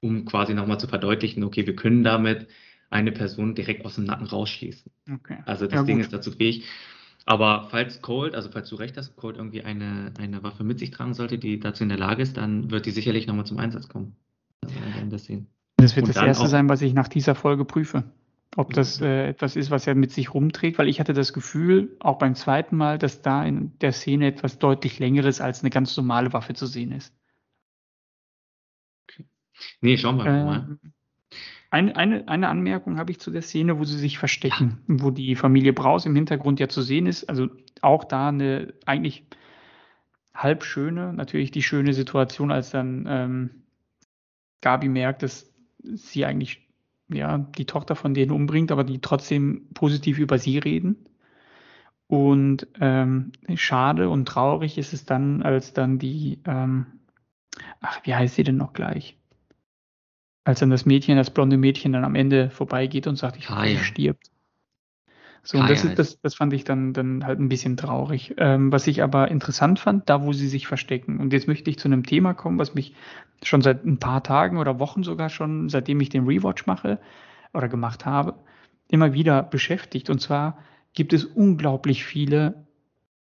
B: um quasi nochmal zu verdeutlichen, okay, wir können damit eine Person direkt aus dem Nacken rausschießen. Okay. Also das ja, Ding ist dazu fähig. Aber falls Cold, also falls du recht hast, Cold irgendwie eine, eine Waffe mit sich tragen sollte, die dazu in der Lage ist, dann wird die sicherlich nochmal zum Einsatz kommen. Also,
A: das. Das wird und das erste sein, was ich nach dieser Folge prüfe. Ob das äh, etwas ist, was er mit sich rumträgt, weil ich hatte das Gefühl, auch beim zweiten Mal, dass da in der Szene etwas deutlich längeres als eine ganz normale Waffe zu sehen ist.
B: Okay. Nee, schauen wir äh, mal.
A: Eine, eine, eine Anmerkung habe ich zu der Szene, wo sie sich verstecken, wo die Familie Braus im Hintergrund ja zu sehen ist. Also auch da eine eigentlich halb schöne, natürlich die schöne Situation, als dann ähm, Gabi merkt, dass sie eigentlich ja, die Tochter von denen umbringt, aber die trotzdem positiv über sie reden. Und ähm, schade und traurig ist es dann, als dann die, ähm, ach, wie heißt sie denn noch gleich? Als dann das Mädchen, das blonde Mädchen dann am Ende vorbeigeht und sagt, ich hoffe, sie stirbt. So, und das, ist, das, das fand ich dann, dann halt ein bisschen traurig. Ähm, was ich aber interessant fand, da wo sie sich verstecken. Und jetzt möchte ich zu einem Thema kommen, was mich schon seit ein paar Tagen oder Wochen sogar schon, seitdem ich den Rewatch mache oder gemacht habe, immer wieder beschäftigt. Und zwar gibt es unglaublich viele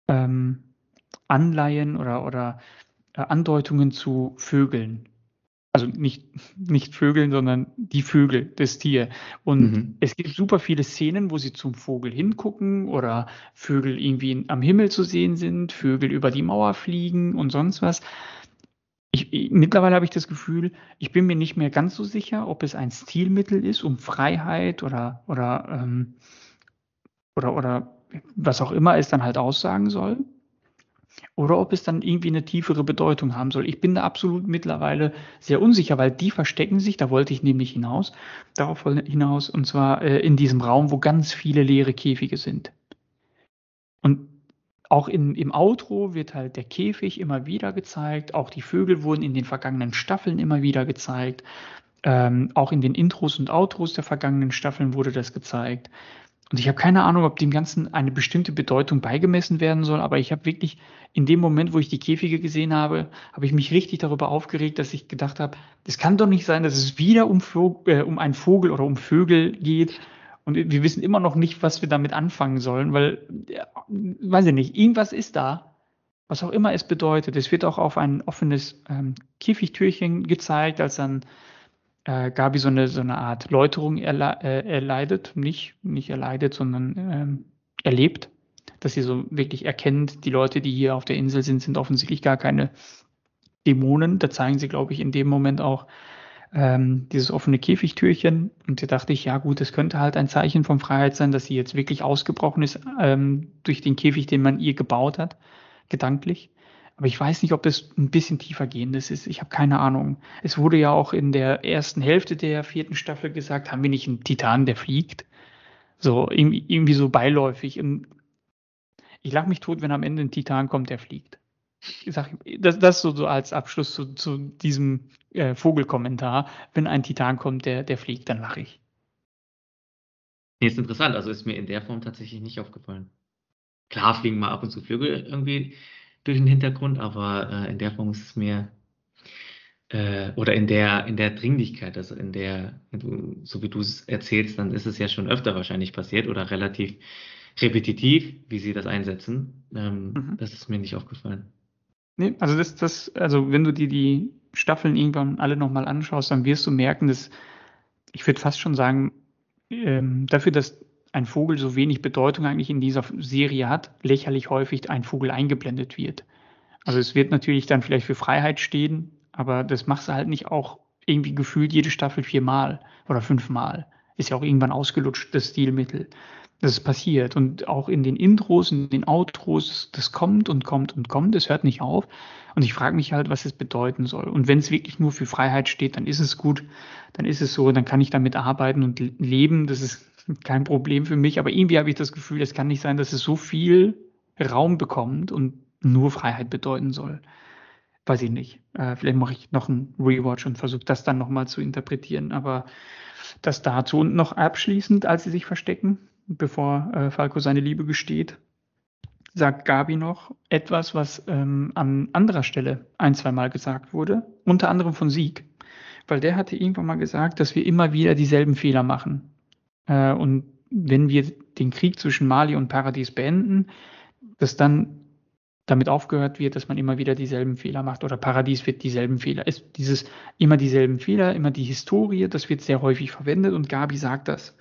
A: ähm, Anleihen oder, oder äh, Andeutungen zu Vögeln also nicht, nicht Vögeln, sondern die Vögel, das Tier. Und mhm. es gibt super viele Szenen, wo sie zum Vogel hingucken oder Vögel irgendwie am Himmel zu sehen sind, Vögel über die Mauer fliegen und sonst was. Ich, ich, mittlerweile habe ich das Gefühl, ich bin mir nicht mehr ganz so sicher, ob es ein Stilmittel ist, um Freiheit oder, oder, ähm, oder, oder was auch immer es dann halt aussagen soll oder ob es dann irgendwie eine tiefere Bedeutung haben soll. Ich bin da absolut mittlerweile sehr unsicher, weil die verstecken sich, da wollte ich nämlich hinaus, darauf hinaus, und zwar äh, in diesem Raum, wo ganz viele leere Käfige sind. Und auch in, im Outro wird halt der Käfig immer wieder gezeigt, auch die Vögel wurden in den vergangenen Staffeln immer wieder gezeigt. Ähm, auch in den Intros und Outros der vergangenen Staffeln wurde das gezeigt. Und ich habe keine Ahnung, ob dem Ganzen eine bestimmte Bedeutung beigemessen werden soll, aber ich habe wirklich in dem Moment, wo ich die Käfige gesehen habe, habe ich mich richtig darüber aufgeregt, dass ich gedacht habe, es kann doch nicht sein, dass es wieder um, äh, um einen Vogel oder um Vögel geht. Und wir wissen immer noch nicht, was wir damit anfangen sollen, weil, ja, weiß ich nicht, irgendwas ist da, was auch immer es bedeutet. Es wird auch auf ein offenes ähm, Käfigtürchen gezeigt, als dann äh, Gabi so eine, so eine Art Läuterung erle äh, erleidet. Nicht, nicht erleidet, sondern ähm, erlebt. Dass sie so wirklich erkennt, die Leute, die hier auf der Insel sind, sind offensichtlich gar keine Dämonen. Da zeigen sie, glaube ich, in dem Moment auch ähm, dieses offene Käfigtürchen. Und da dachte ich, ja gut, das könnte halt ein Zeichen von Freiheit sein, dass sie jetzt wirklich ausgebrochen ist ähm, durch den Käfig, den man ihr gebaut hat, gedanklich. Aber ich weiß nicht, ob das ein bisschen tiefer gehendes ist. Ich habe keine Ahnung. Es wurde ja auch in der ersten Hälfte der vierten Staffel gesagt, haben wir nicht einen Titan, der fliegt? So, irgendwie, so beiläufig. Ich lache mich tot, wenn am Ende ein Titan kommt, der fliegt. Ich sag, das, das so, so als Abschluss zu, zu diesem äh, Vogelkommentar. Wenn ein Titan kommt, der, der fliegt, dann lache ich.
B: Nee, ist interessant. Also ist mir in der Form tatsächlich nicht aufgefallen. Klar fliegen mal ab und zu Vögel irgendwie durch den Hintergrund, aber äh, in der Form ist es mir äh, oder in der in der Dringlichkeit, also in der, so wie du es erzählst, dann ist es ja schon öfter wahrscheinlich passiert oder relativ repetitiv, wie sie das einsetzen. Ähm, mhm. Das ist mir nicht aufgefallen.
A: Nee, also das, das, also wenn du dir die Staffeln irgendwann alle nochmal anschaust, dann wirst du merken, dass ich würde fast schon sagen, ähm, dafür, dass ein Vogel so wenig Bedeutung eigentlich in dieser Serie hat, lächerlich häufig ein Vogel eingeblendet wird. Also es wird natürlich dann vielleicht für Freiheit stehen, aber das machst du halt nicht auch irgendwie gefühlt jede Staffel viermal oder fünfmal. Ist ja auch irgendwann ausgelutscht, das Stilmittel. Das ist passiert. Und auch in den Intros, in den Outros, das kommt und kommt und kommt, es hört nicht auf. Und ich frage mich halt, was es bedeuten soll. Und wenn es wirklich nur für Freiheit steht, dann ist es gut, dann ist es so, dann kann ich damit arbeiten und leben. Das ist kein Problem für mich. Aber irgendwie habe ich das Gefühl, es kann nicht sein, dass es so viel Raum bekommt und nur Freiheit bedeuten soll. Weiß ich nicht. Äh, vielleicht mache ich noch einen Rewatch und versuche das dann nochmal zu interpretieren. Aber das dazu. Und noch abschließend, als sie sich verstecken, bevor äh, Falco seine Liebe gesteht, sagt Gabi noch etwas, was ähm, an anderer Stelle ein, zwei Mal gesagt wurde, unter anderem von Sieg, weil der hatte irgendwann mal gesagt, dass wir immer wieder dieselben Fehler machen. Äh, und wenn wir den Krieg zwischen Mali und Paradies beenden, dass dann damit aufgehört wird, dass man immer wieder dieselben Fehler macht oder Paradies wird dieselben Fehler. Es, dieses immer dieselben Fehler, immer die Historie, das wird sehr häufig verwendet und Gabi sagt das.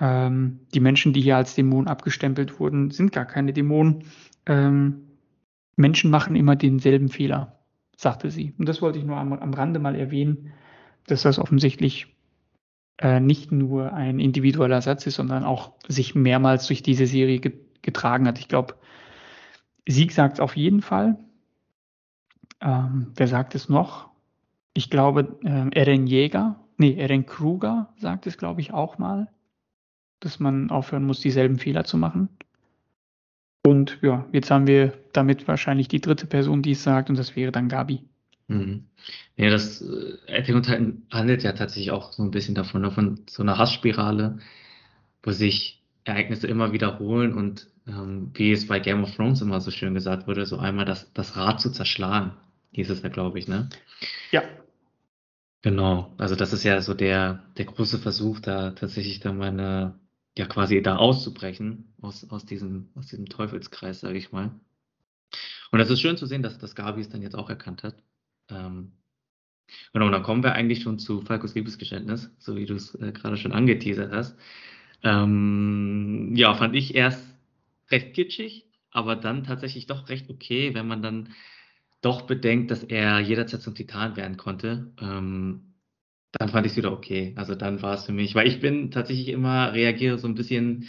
A: Ähm, die Menschen, die hier als Dämonen abgestempelt wurden, sind gar keine Dämonen. Ähm, Menschen machen immer denselben Fehler, sagte sie. Und das wollte ich nur am, am Rande mal erwähnen, dass das offensichtlich äh, nicht nur ein individueller Satz ist, sondern auch sich mehrmals durch diese Serie ge getragen hat. Ich glaube, Sieg sagt es auf jeden Fall. Ähm, wer sagt es noch? Ich glaube, äh, Eren Jäger, nee, Eren Kruger sagt es, glaube ich, auch mal dass man aufhören muss, dieselben Fehler zu machen. Und ja, jetzt haben wir damit wahrscheinlich die dritte Person, die es sagt, und das wäre dann Gabi.
B: Mhm. Ja, das äh, Attack on Titan handelt ja tatsächlich auch so ein bisschen davon, ne, von so einer Hassspirale, wo sich Ereignisse immer wiederholen und ähm, wie es bei Game of Thrones immer so schön gesagt wurde, so einmal das, das Rad zu zerschlagen, hieß es ja, glaube ich, ne?
A: Ja.
B: Genau, also das ist ja so der, der große Versuch, da tatsächlich dann mal eine, ja quasi da auszubrechen aus, aus, diesem, aus diesem Teufelskreis, sage ich mal. Und das ist schön zu sehen, dass das Gabi es dann jetzt auch erkannt hat. Ähm, genau, und dann kommen wir eigentlich schon zu Falkos Liebesgeständnis, so wie du es äh, gerade schon angeteasert hast. Ähm, ja, fand ich erst recht kitschig, aber dann tatsächlich doch recht okay, wenn man dann doch bedenkt, dass er jederzeit zum Titan werden konnte. Ähm, dann fand ich es wieder okay. Also dann war es für mich, weil ich bin tatsächlich immer, reagiere so ein bisschen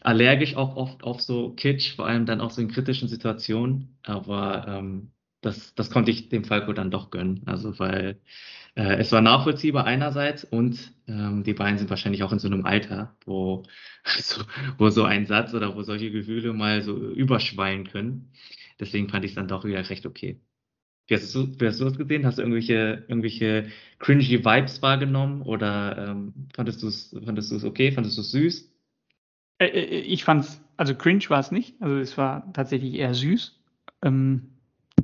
B: allergisch auch oft auf so Kitsch, vor allem dann auch so in kritischen Situationen. Aber ähm, das, das konnte ich dem Falco dann doch gönnen. Also weil äh, es war nachvollziehbar einerseits und ähm, die beiden sind wahrscheinlich auch in so einem Alter, wo, also, wo so ein Satz oder wo solche Gefühle mal so überschwallen können. Deswegen fand ich es dann doch wieder recht okay. Wie hast du, wie hast du das gesehen? Hast du irgendwelche, irgendwelche cringy Vibes wahrgenommen oder ähm, fandest du es fandest du's okay? Fandest du es süß?
A: Äh, äh, ich fand es, also cringe war es nicht. Also es war tatsächlich eher süß. Ähm,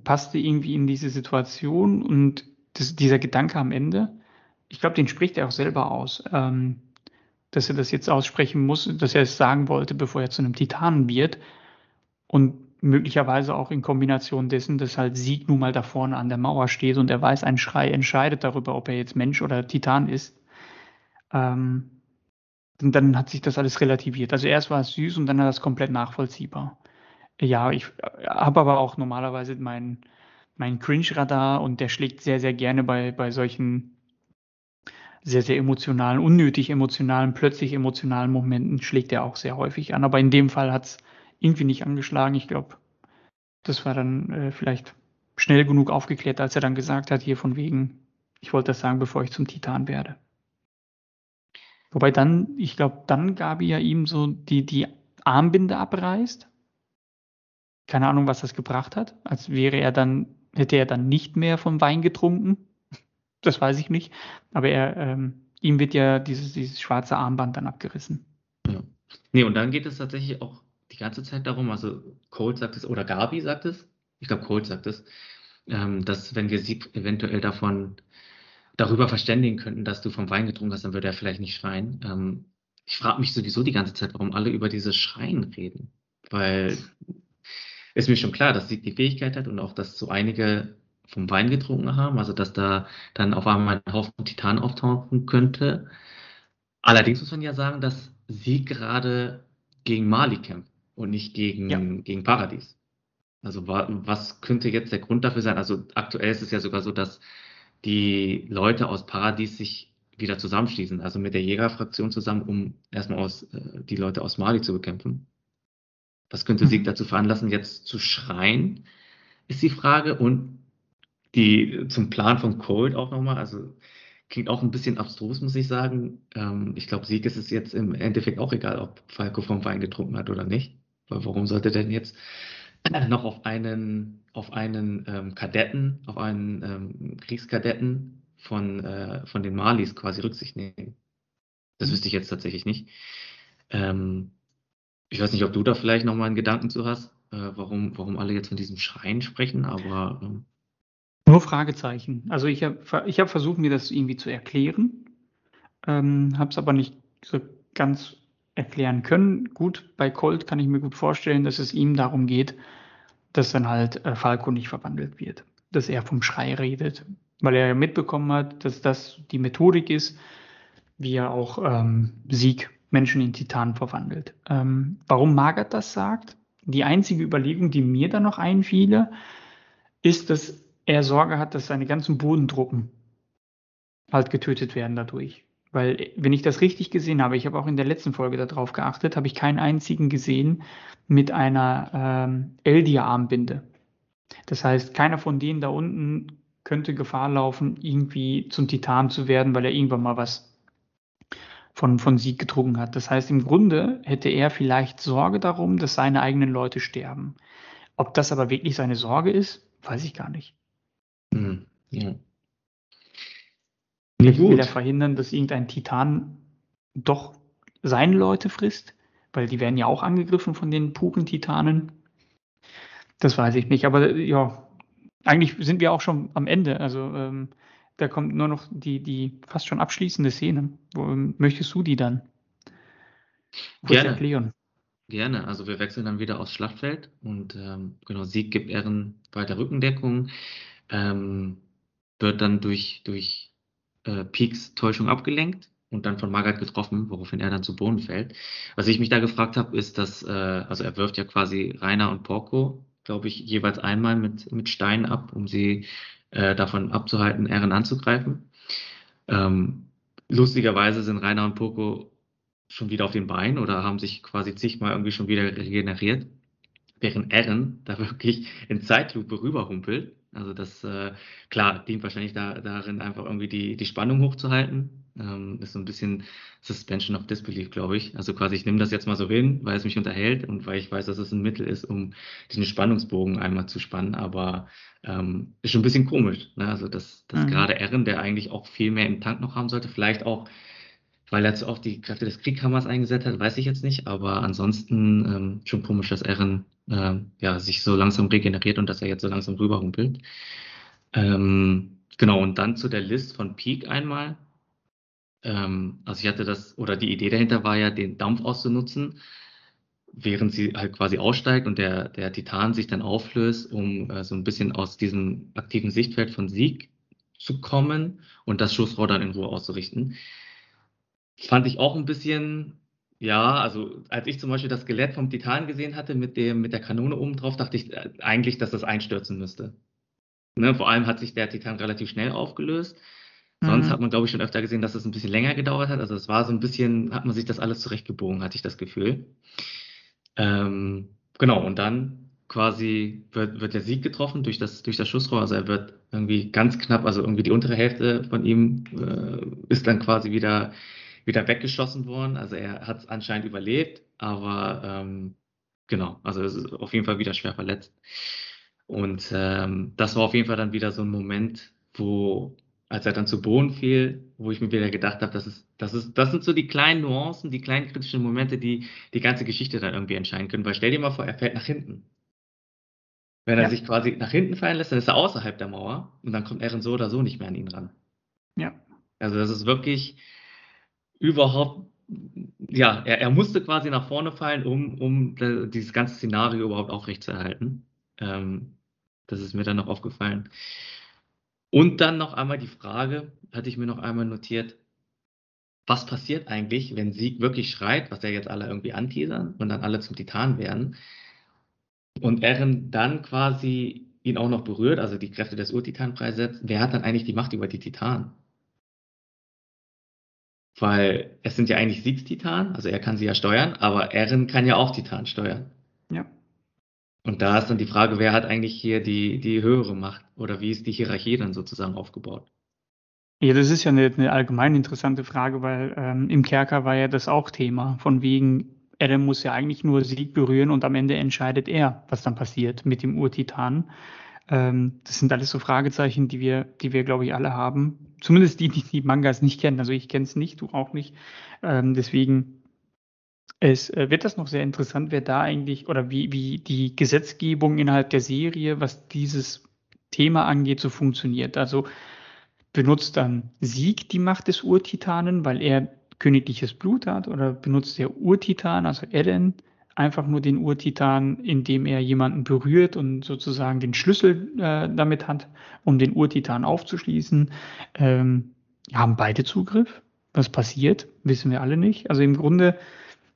A: passte irgendwie in diese Situation und das, dieser Gedanke am Ende, ich glaube, den spricht er auch selber aus, ähm, dass er das jetzt aussprechen muss, dass er es sagen wollte, bevor er zu einem Titanen wird. Und möglicherweise auch in Kombination dessen, dass halt Sieg nun mal da vorne an der Mauer steht und er weiß, ein Schrei entscheidet darüber, ob er jetzt Mensch oder Titan ist. Ähm, dann hat sich das alles relativiert. Also erst war es süß und dann hat es komplett nachvollziehbar. Ja, ich habe aber auch normalerweise meinen mein Cringe-Radar und der schlägt sehr, sehr gerne bei, bei solchen sehr, sehr emotionalen, unnötig emotionalen, plötzlich emotionalen Momenten schlägt er auch sehr häufig an. Aber in dem Fall hat es irgendwie nicht angeschlagen. Ich glaube, das war dann äh, vielleicht schnell genug aufgeklärt, als er dann gesagt hat, hier von wegen, ich wollte das sagen, bevor ich zum Titan werde. Wobei dann, ich glaube, dann Gabi ja ihm so die, die Armbinde abreißt. Keine Ahnung, was das gebracht hat. Als wäre er dann, hätte er dann nicht mehr vom Wein getrunken. Das weiß ich nicht. Aber er, ähm, ihm wird ja dieses, dieses schwarze Armband dann abgerissen.
B: Ja. Nee, und dann geht es tatsächlich auch die ganze Zeit darum, also Colt sagt es, oder Gabi sagt es, ich glaube Colt sagt es, ähm, dass wenn wir sie eventuell davon darüber verständigen könnten, dass du vom Wein getrunken hast, dann würde er vielleicht nicht schreien. Ähm, ich frage mich sowieso die ganze Zeit, warum alle über dieses Schreien reden. Weil ist mir schon klar, dass sie die Fähigkeit hat und auch, dass so einige vom Wein getrunken haben, also dass da dann auf einmal ein Haufen Titan auftauchen könnte. Allerdings muss man ja sagen, dass sie gerade gegen Mali kämpft und nicht gegen, ja. gegen Paradies. Also was könnte jetzt der Grund dafür sein? Also aktuell ist es ja sogar so, dass die Leute aus Paradies sich wieder zusammenschließen, also mit der Jägerfraktion zusammen, um erstmal aus, äh, die Leute aus Mali zu bekämpfen. Was könnte mhm. sie dazu veranlassen, jetzt zu schreien, ist die Frage. Und die zum Plan von Cold auch nochmal, also klingt auch ein bisschen abstrus, muss ich sagen. Ähm, ich glaube, Sieg ist es jetzt im Endeffekt auch egal, ob Falco vom Wein getrunken hat oder nicht. Weil warum sollte denn jetzt noch auf einen, auf einen ähm, Kadetten, auf einen ähm, Kriegskadetten von, äh, von den Malis quasi Rücksicht nehmen. Das mhm. wüsste ich jetzt tatsächlich nicht. Ähm, ich weiß nicht, ob du da vielleicht nochmal einen Gedanken zu hast, äh, warum, warum alle jetzt von diesem Schreien sprechen, aber. Ähm,
A: Nur Fragezeichen. Also ich habe ich hab versucht, mir das irgendwie zu erklären, ähm, habe es aber nicht so ganz erklären können. Gut, bei Colt kann ich mir gut vorstellen, dass es ihm darum geht, dass dann halt äh, Falco nicht verwandelt wird. Dass er vom Schrei redet. Weil er ja mitbekommen hat, dass das die Methodik ist, wie er auch ähm, Sieg Menschen in Titan verwandelt. Ähm, warum Margaret das sagt? Die einzige Überlegung, die mir da noch einfiele, ist, dass er Sorge hat, dass seine ganzen Bodentruppen halt getötet werden dadurch. Weil, wenn ich das richtig gesehen habe, ich habe auch in der letzten Folge darauf geachtet, habe ich keinen einzigen gesehen mit einer ähm, Eldia-Armbinde. Das heißt, keiner von denen da unten könnte Gefahr laufen, irgendwie zum Titan zu werden, weil er irgendwann mal was von, von Sieg getrunken hat. Das heißt, im Grunde hätte er vielleicht Sorge darum, dass seine eigenen Leute sterben. Ob das aber wirklich seine Sorge ist, weiß ich gar nicht.
B: Hm, ja.
A: Vielleicht will er verhindern, dass irgendein Titan doch seine Leute frisst, weil die werden ja auch angegriffen von den puren Titanen. Das weiß ich nicht, aber ja, eigentlich sind wir auch schon am Ende. Also ähm, da kommt nur noch die, die fast schon abschließende Szene. Wo, ähm, möchtest du die dann
B: kurz Gerne. erklären? Gerne, also wir wechseln dann wieder aufs Schlachtfeld und ähm, genau, Sieg gibt Ehren weiter Rückendeckung, ähm, wird dann durch, durch äh, Peaks Täuschung abgelenkt und dann von Margaret getroffen, woraufhin er dann zu Boden fällt. Was ich mich da gefragt habe, ist, dass, äh, also er wirft ja quasi Rainer und Porco, glaube ich, jeweils einmal mit, mit Steinen ab, um sie äh, davon abzuhalten, Ehren anzugreifen. Ähm, lustigerweise sind Rainer und Porco schon wieder auf den Beinen oder haben sich quasi zigmal irgendwie schon wieder regeneriert, während Ehren da wirklich in Zeitlupe rüberhumpelt also das, äh, klar, dient wahrscheinlich da, darin, einfach irgendwie die, die Spannung hochzuhalten. Ähm, ist so ein bisschen Suspension of Disbelief, glaube ich. Also quasi, ich nehme das jetzt mal so hin, weil es mich unterhält und weil ich weiß, dass es ein Mittel ist, um diesen Spannungsbogen einmal zu spannen. Aber ähm, ist schon ein bisschen komisch. Ne? Also dass, dass mhm. gerade Erin, der eigentlich auch viel mehr im Tank noch haben sollte, vielleicht auch weil er zu oft die Kräfte des Krieghammers eingesetzt hat, weiß ich jetzt nicht, aber ansonsten ähm, schon komisch, dass Eren äh, ja, sich so langsam regeneriert und dass er jetzt so langsam rüberhumpelt. Ähm, genau, und dann zu der List von Peak einmal. Ähm, also ich hatte das, oder die Idee dahinter war ja, den Dampf auszunutzen, während sie halt quasi aussteigt und der, der Titan sich dann auflöst, um äh, so ein bisschen aus diesem aktiven Sichtfeld von Sieg zu kommen und das Schussrohr dann in Ruhe auszurichten. Fand ich auch ein bisschen, ja, also als ich zum Beispiel das Skelett vom Titan gesehen hatte mit, dem, mit der Kanone oben drauf, dachte ich äh, eigentlich, dass das einstürzen müsste. Ne, vor allem hat sich der Titan relativ schnell aufgelöst. Sonst mhm. hat man, glaube ich, schon öfter gesehen, dass es ein bisschen länger gedauert hat. Also es war so ein bisschen, hat man sich das alles zurechtgebogen, hatte ich das Gefühl. Ähm, genau, und dann quasi wird, wird der Sieg getroffen durch das, durch das Schussrohr. Also er wird irgendwie ganz knapp, also irgendwie die untere Hälfte von ihm äh, ist dann quasi wieder, wieder weggeschossen worden. Also er hat es anscheinend überlebt, aber ähm, genau, also es ist auf jeden Fall wieder schwer verletzt. Und ähm, das war auf jeden Fall dann wieder so ein Moment, wo als er dann zu Boden fiel, wo ich mir wieder gedacht habe, das ist, das ist, das sind so die kleinen Nuancen, die kleinen kritischen Momente, die die ganze Geschichte dann irgendwie entscheiden können. Weil stell dir mal vor, er fällt nach hinten. Wenn er ja. sich quasi nach hinten fallen lässt, dann ist er außerhalb der Mauer und dann kommt Eren so oder so nicht mehr an ihn ran.
A: Ja.
B: Also das ist wirklich überhaupt, ja, er, er musste quasi nach vorne fallen, um, um dieses ganze Szenario überhaupt aufrechtzuerhalten. Ähm, das ist mir dann noch aufgefallen. Und dann noch einmal die Frage, hatte ich mir noch einmal notiert, was passiert eigentlich, wenn Sieg wirklich schreit, was ja jetzt alle irgendwie anteasern und dann alle zum Titan werden und Eren dann quasi ihn auch noch berührt, also die Kräfte des Urtitan freisetzt, wer hat dann eigentlich die Macht über die Titanen? Weil es sind ja eigentlich Siegs Titan, also er kann sie ja steuern, aber Eren kann ja auch Titan steuern.
A: Ja.
B: Und da ist dann die Frage, wer hat eigentlich hier die, die höhere Macht oder wie ist die Hierarchie dann sozusagen aufgebaut?
A: Ja, das ist ja eine, eine allgemein interessante Frage, weil ähm, im Kerker war ja das auch Thema. Von wegen, Adam muss ja eigentlich nur Sieg berühren und am Ende entscheidet er, was dann passiert mit dem Urtitan. Ähm, das sind alles so Fragezeichen, die wir, die wir, glaube ich, alle haben. Zumindest die, die die Mangas nicht kennen. Also ich kenne es nicht, du auch nicht. Ähm, deswegen es äh, wird das noch sehr interessant, wer da eigentlich oder wie, wie die Gesetzgebung innerhalb der Serie, was dieses Thema angeht, so funktioniert. Also benutzt dann Sieg die Macht des Urtitanen, weil er königliches Blut hat, oder benutzt der Urtitan, also Eren, einfach nur den Urtitan, indem er jemanden berührt und sozusagen den Schlüssel äh, damit hat, um den Urtitan aufzuschließen. Ähm, haben beide Zugriff? Was passiert, wissen wir alle nicht. Also im Grunde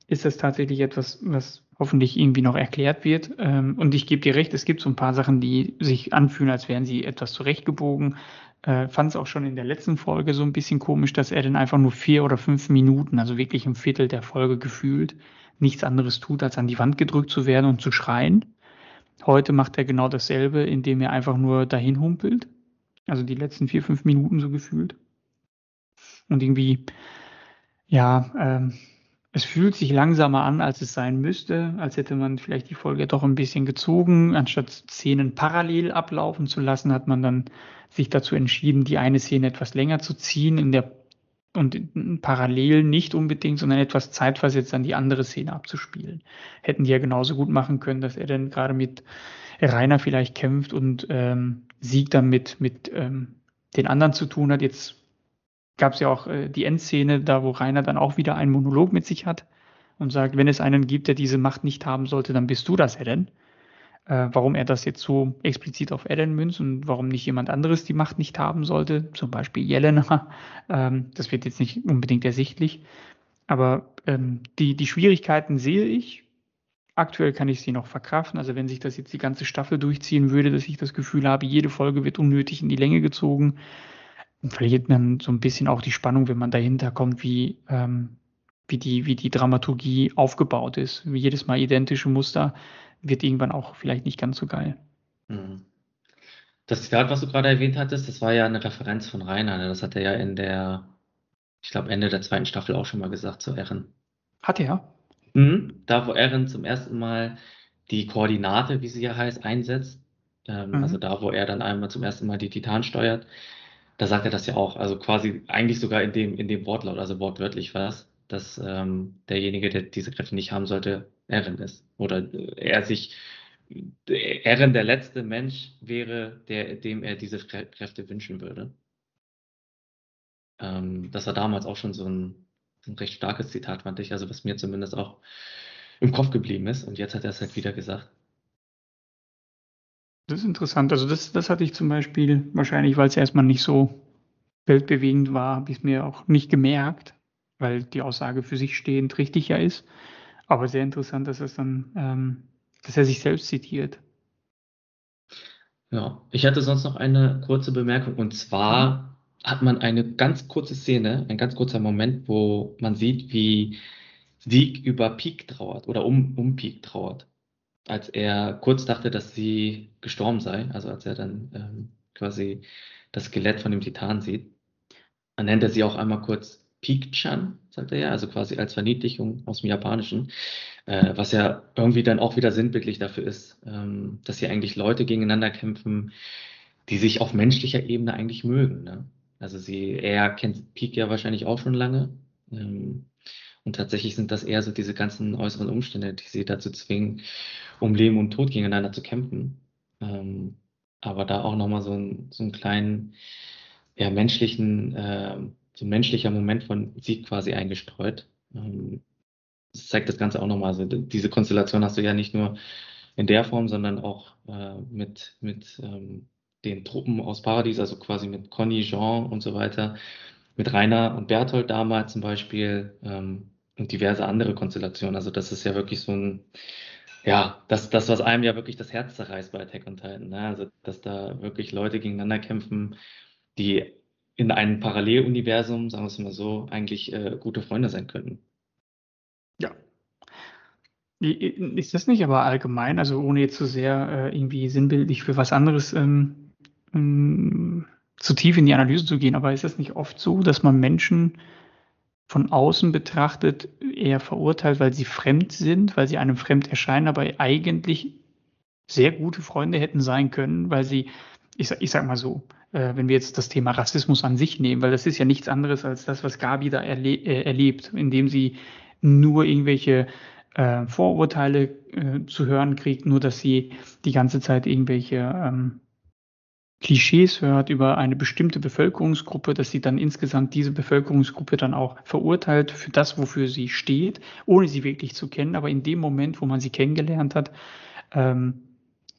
A: ist das tatsächlich etwas, was hoffentlich irgendwie noch erklärt wird. Ähm, und ich gebe dir recht, es gibt so ein paar Sachen, die sich anfühlen, als wären sie etwas zurechtgebogen. Äh, Fand es auch schon in der letzten Folge so ein bisschen komisch, dass er dann einfach nur vier oder fünf Minuten, also wirklich ein Viertel der Folge gefühlt, nichts anderes tut, als an die Wand gedrückt zu werden und zu schreien. Heute macht er genau dasselbe, indem er einfach nur dahin humpelt. Also die letzten vier, fünf Minuten so gefühlt. Und irgendwie, ja, ähm, es fühlt sich langsamer an, als es sein müsste, als hätte man vielleicht die Folge doch ein bisschen gezogen. Anstatt Szenen parallel ablaufen zu lassen, hat man dann sich dazu entschieden, die eine Szene etwas länger zu ziehen, in der und parallel nicht unbedingt, sondern etwas zeitversetzt an die andere Szene abzuspielen. Hätten die ja genauso gut machen können, dass er dann gerade mit Rainer vielleicht kämpft und ähm, Sieg dann mit, mit ähm, den anderen zu tun hat. Jetzt gab es ja auch äh, die Endszene, da wo Rainer dann auch wieder einen Monolog mit sich hat und sagt, wenn es einen gibt, der diese Macht nicht haben sollte, dann bist du das, Eren. Äh, warum er das jetzt so explizit auf Eren münzt und warum nicht jemand anderes die Macht nicht haben sollte, zum Beispiel Jelena, ähm, das wird jetzt nicht unbedingt ersichtlich. Aber ähm, die, die Schwierigkeiten sehe ich. Aktuell kann ich sie noch verkraften. Also wenn sich das jetzt die ganze Staffel durchziehen würde, dass ich das Gefühl habe, jede Folge wird unnötig in die Länge gezogen, verliert man so ein bisschen auch die Spannung, wenn man dahinter kommt, wie, ähm, wie, die, wie die Dramaturgie aufgebaut ist. Wie jedes Mal identische Muster wird irgendwann auch vielleicht nicht ganz so geil. Mhm.
B: Das Zitat, was du gerade erwähnt hattest, das war ja eine Referenz von Rainer. Ne? Das hat er ja in der, ich glaube, Ende der zweiten Staffel auch schon mal gesagt zu Ehren.
A: Hat er?
B: Mhm. Da, wo Ehren zum ersten Mal die Koordinate, wie sie ja heißt, einsetzt. Ähm, mhm. Also da, wo er dann einmal zum ersten Mal die Titan steuert da sagt er das ja auch, also quasi eigentlich sogar in dem, in dem Wortlaut, also wortwörtlich war es, dass ähm, derjenige, der diese Kräfte nicht haben sollte, Erin ist. Oder er sich, Erin der letzte Mensch wäre, der, dem er diese Kräfte wünschen würde. Ähm, das war damals auch schon so ein, ein recht starkes Zitat, fand ich, also was mir zumindest auch im Kopf geblieben ist. Und jetzt hat er es halt wieder gesagt.
A: Das ist interessant. Also das, das hatte ich zum Beispiel wahrscheinlich, weil es erstmal nicht so weltbewegend war, habe ich es mir auch nicht gemerkt, weil die Aussage für sich stehend richtig ja ist. Aber sehr interessant, dass es dann, ähm, dass er sich selbst zitiert.
B: Ja, ich hatte sonst noch eine kurze Bemerkung und zwar hat man eine ganz kurze Szene, ein ganz kurzer Moment, wo man sieht, wie Sieg über Peak trauert oder um, um Peak trauert. Als er kurz dachte, dass sie gestorben sei, also als er dann ähm, quasi das Skelett von dem Titan sieht, dann nennt er sie auch einmal kurz Peak-chan, sagt er ja, also quasi als Verniedlichung aus dem Japanischen, äh, was ja irgendwie dann auch wieder sinnbildlich dafür ist, ähm, dass hier eigentlich Leute gegeneinander kämpfen, die sich auf menschlicher Ebene eigentlich mögen. Ne? Also sie, er kennt Peak ja wahrscheinlich auch schon lange. Ähm, und tatsächlich sind das eher so diese ganzen äußeren Umstände, die sie dazu zwingen, um Leben und Tod gegeneinander zu kämpfen. Ähm, aber da auch nochmal so, ein, so einen kleinen, ja, menschlichen, äh, so ein menschlicher Moment von Sieg quasi eingestreut. Ähm, das zeigt das Ganze auch nochmal. Also diese Konstellation hast du ja nicht nur in der Form, sondern auch äh, mit, mit ähm, den Truppen aus Paradies, also quasi mit Conny, Jean und so weiter, mit Rainer und Berthold damals zum Beispiel ähm, und diverse andere Konstellationen. Also das ist ja wirklich so ein, ja, das, das, was einem ja wirklich das Herz zerreißt bei Attack on Titan. Ne? Also dass da wirklich Leute gegeneinander kämpfen, die in einem Paralleluniversum, sagen wir es mal so, eigentlich äh, gute Freunde sein könnten.
A: Ja. Ist das nicht aber allgemein, also ohne jetzt zu so sehr äh, irgendwie sinnbildlich für was anderes ähm, ähm, zu tief in die Analyse zu gehen, aber ist das nicht oft so, dass man Menschen von außen betrachtet eher verurteilt, weil sie fremd sind, weil sie einem fremd erscheinen, aber eigentlich sehr gute Freunde hätten sein können, weil sie, ich, ich sag mal so, äh, wenn wir jetzt das Thema Rassismus an sich nehmen, weil das ist ja nichts anderes als das, was Gabi da erle äh, erlebt, indem sie nur irgendwelche äh, Vorurteile äh, zu hören kriegt, nur dass sie die ganze Zeit irgendwelche ähm, Klischees hört über eine bestimmte Bevölkerungsgruppe, dass sie dann insgesamt diese Bevölkerungsgruppe dann auch verurteilt für das, wofür sie steht, ohne sie wirklich zu kennen. Aber in dem Moment, wo man sie kennengelernt hat, ähm,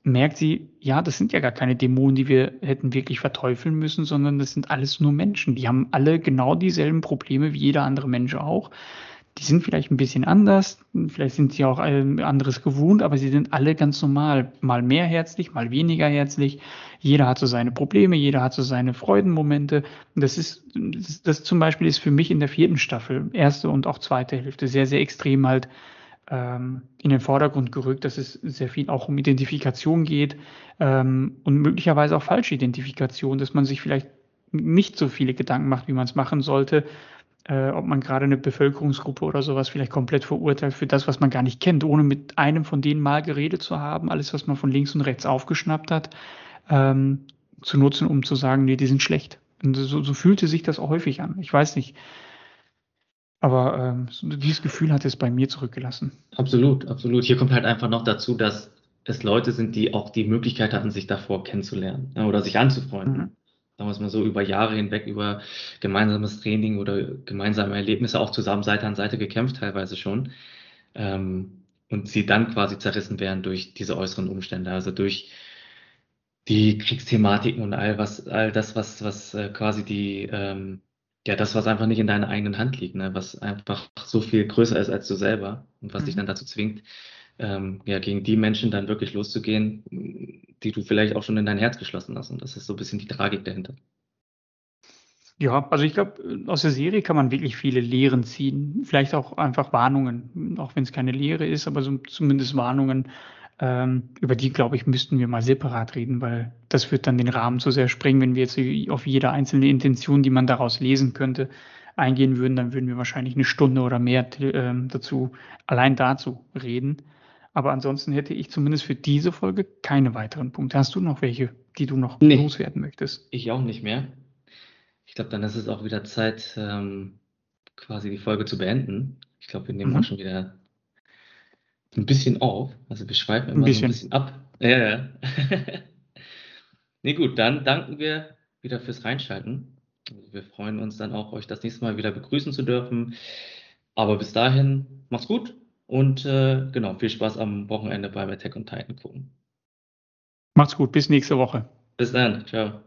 A: merkt sie, ja, das sind ja gar keine Dämonen, die wir hätten wirklich verteufeln müssen, sondern das sind alles nur Menschen. Die haben alle genau dieselben Probleme wie jeder andere Mensch auch die sind vielleicht ein bisschen anders, vielleicht sind sie auch anderes gewohnt, aber sie sind alle ganz normal, mal mehr herzlich, mal weniger herzlich. Jeder hat so seine Probleme, jeder hat so seine Freudenmomente. Das ist, das, das zum Beispiel ist für mich in der vierten Staffel, erste und auch zweite Hälfte, sehr, sehr extrem halt ähm, in den Vordergrund gerückt, dass es sehr viel auch um Identifikation geht ähm, und möglicherweise auch falsche Identifikation, dass man sich vielleicht nicht so viele Gedanken macht, wie man es machen sollte, äh, ob man gerade eine Bevölkerungsgruppe oder sowas vielleicht komplett verurteilt für das, was man gar nicht kennt, ohne mit einem von denen mal geredet zu haben, alles, was man von links und rechts aufgeschnappt hat, ähm, zu nutzen, um zu sagen, nee, die sind schlecht. Und so, so fühlte sich das auch häufig an. Ich weiß nicht. Aber ähm, dieses Gefühl hat es bei mir zurückgelassen.
B: Absolut, absolut. Hier kommt halt einfach noch dazu, dass es Leute sind, die auch die Möglichkeit hatten, sich davor kennenzulernen ne, oder sich anzufreunden. Mhm sagen wir es mal so, über Jahre hinweg, über gemeinsames Training oder gemeinsame Erlebnisse auch zusammen Seite an Seite gekämpft, teilweise schon. Ähm, und sie dann quasi zerrissen werden durch diese äußeren Umstände, also durch die Kriegsthematiken und all was, all das, was, was äh, quasi die, ähm, ja, das, was einfach nicht in deiner eigenen Hand liegt, ne? was einfach so viel größer ist als du selber und was mhm. dich dann dazu zwingt, ähm, ja, gegen die Menschen dann wirklich loszugehen, die du vielleicht auch schon in dein Herz geschlossen hast. Und das ist so ein bisschen die Tragik dahinter.
A: Ja, also ich glaube, aus der Serie kann man wirklich viele Lehren ziehen. Vielleicht auch einfach Warnungen, auch wenn es keine Lehre ist, aber so, zumindest Warnungen. Ähm, über die, glaube ich, müssten wir mal separat reden, weil das wird dann den Rahmen zu sehr sprengen, wenn wir jetzt auf jede einzelne Intention, die man daraus lesen könnte, eingehen würden, dann würden wir wahrscheinlich eine Stunde oder mehr äh, dazu, allein dazu reden. Aber ansonsten hätte ich zumindest für diese Folge keine weiteren Punkte. Hast du noch welche, die du noch nee, loswerden möchtest?
B: Ich auch nicht mehr. Ich glaube, dann ist es auch wieder Zeit, ähm, quasi die Folge zu beenden. Ich glaube, wir nehmen mhm. auch schon wieder ein bisschen auf. Also wir schweifen immer ein bisschen, so ein bisschen ab. Ja, ja. nee, gut, dann danken wir wieder fürs Reinschalten. Wir freuen uns dann auch, euch das nächste Mal wieder begrüßen zu dürfen. Aber bis dahin, macht's gut Und äh, genau, viel Spaß am Wochenende beim Attack on Titan gucken.
A: Macht's gut, bis nächste Woche.
B: Bis dann, ciao.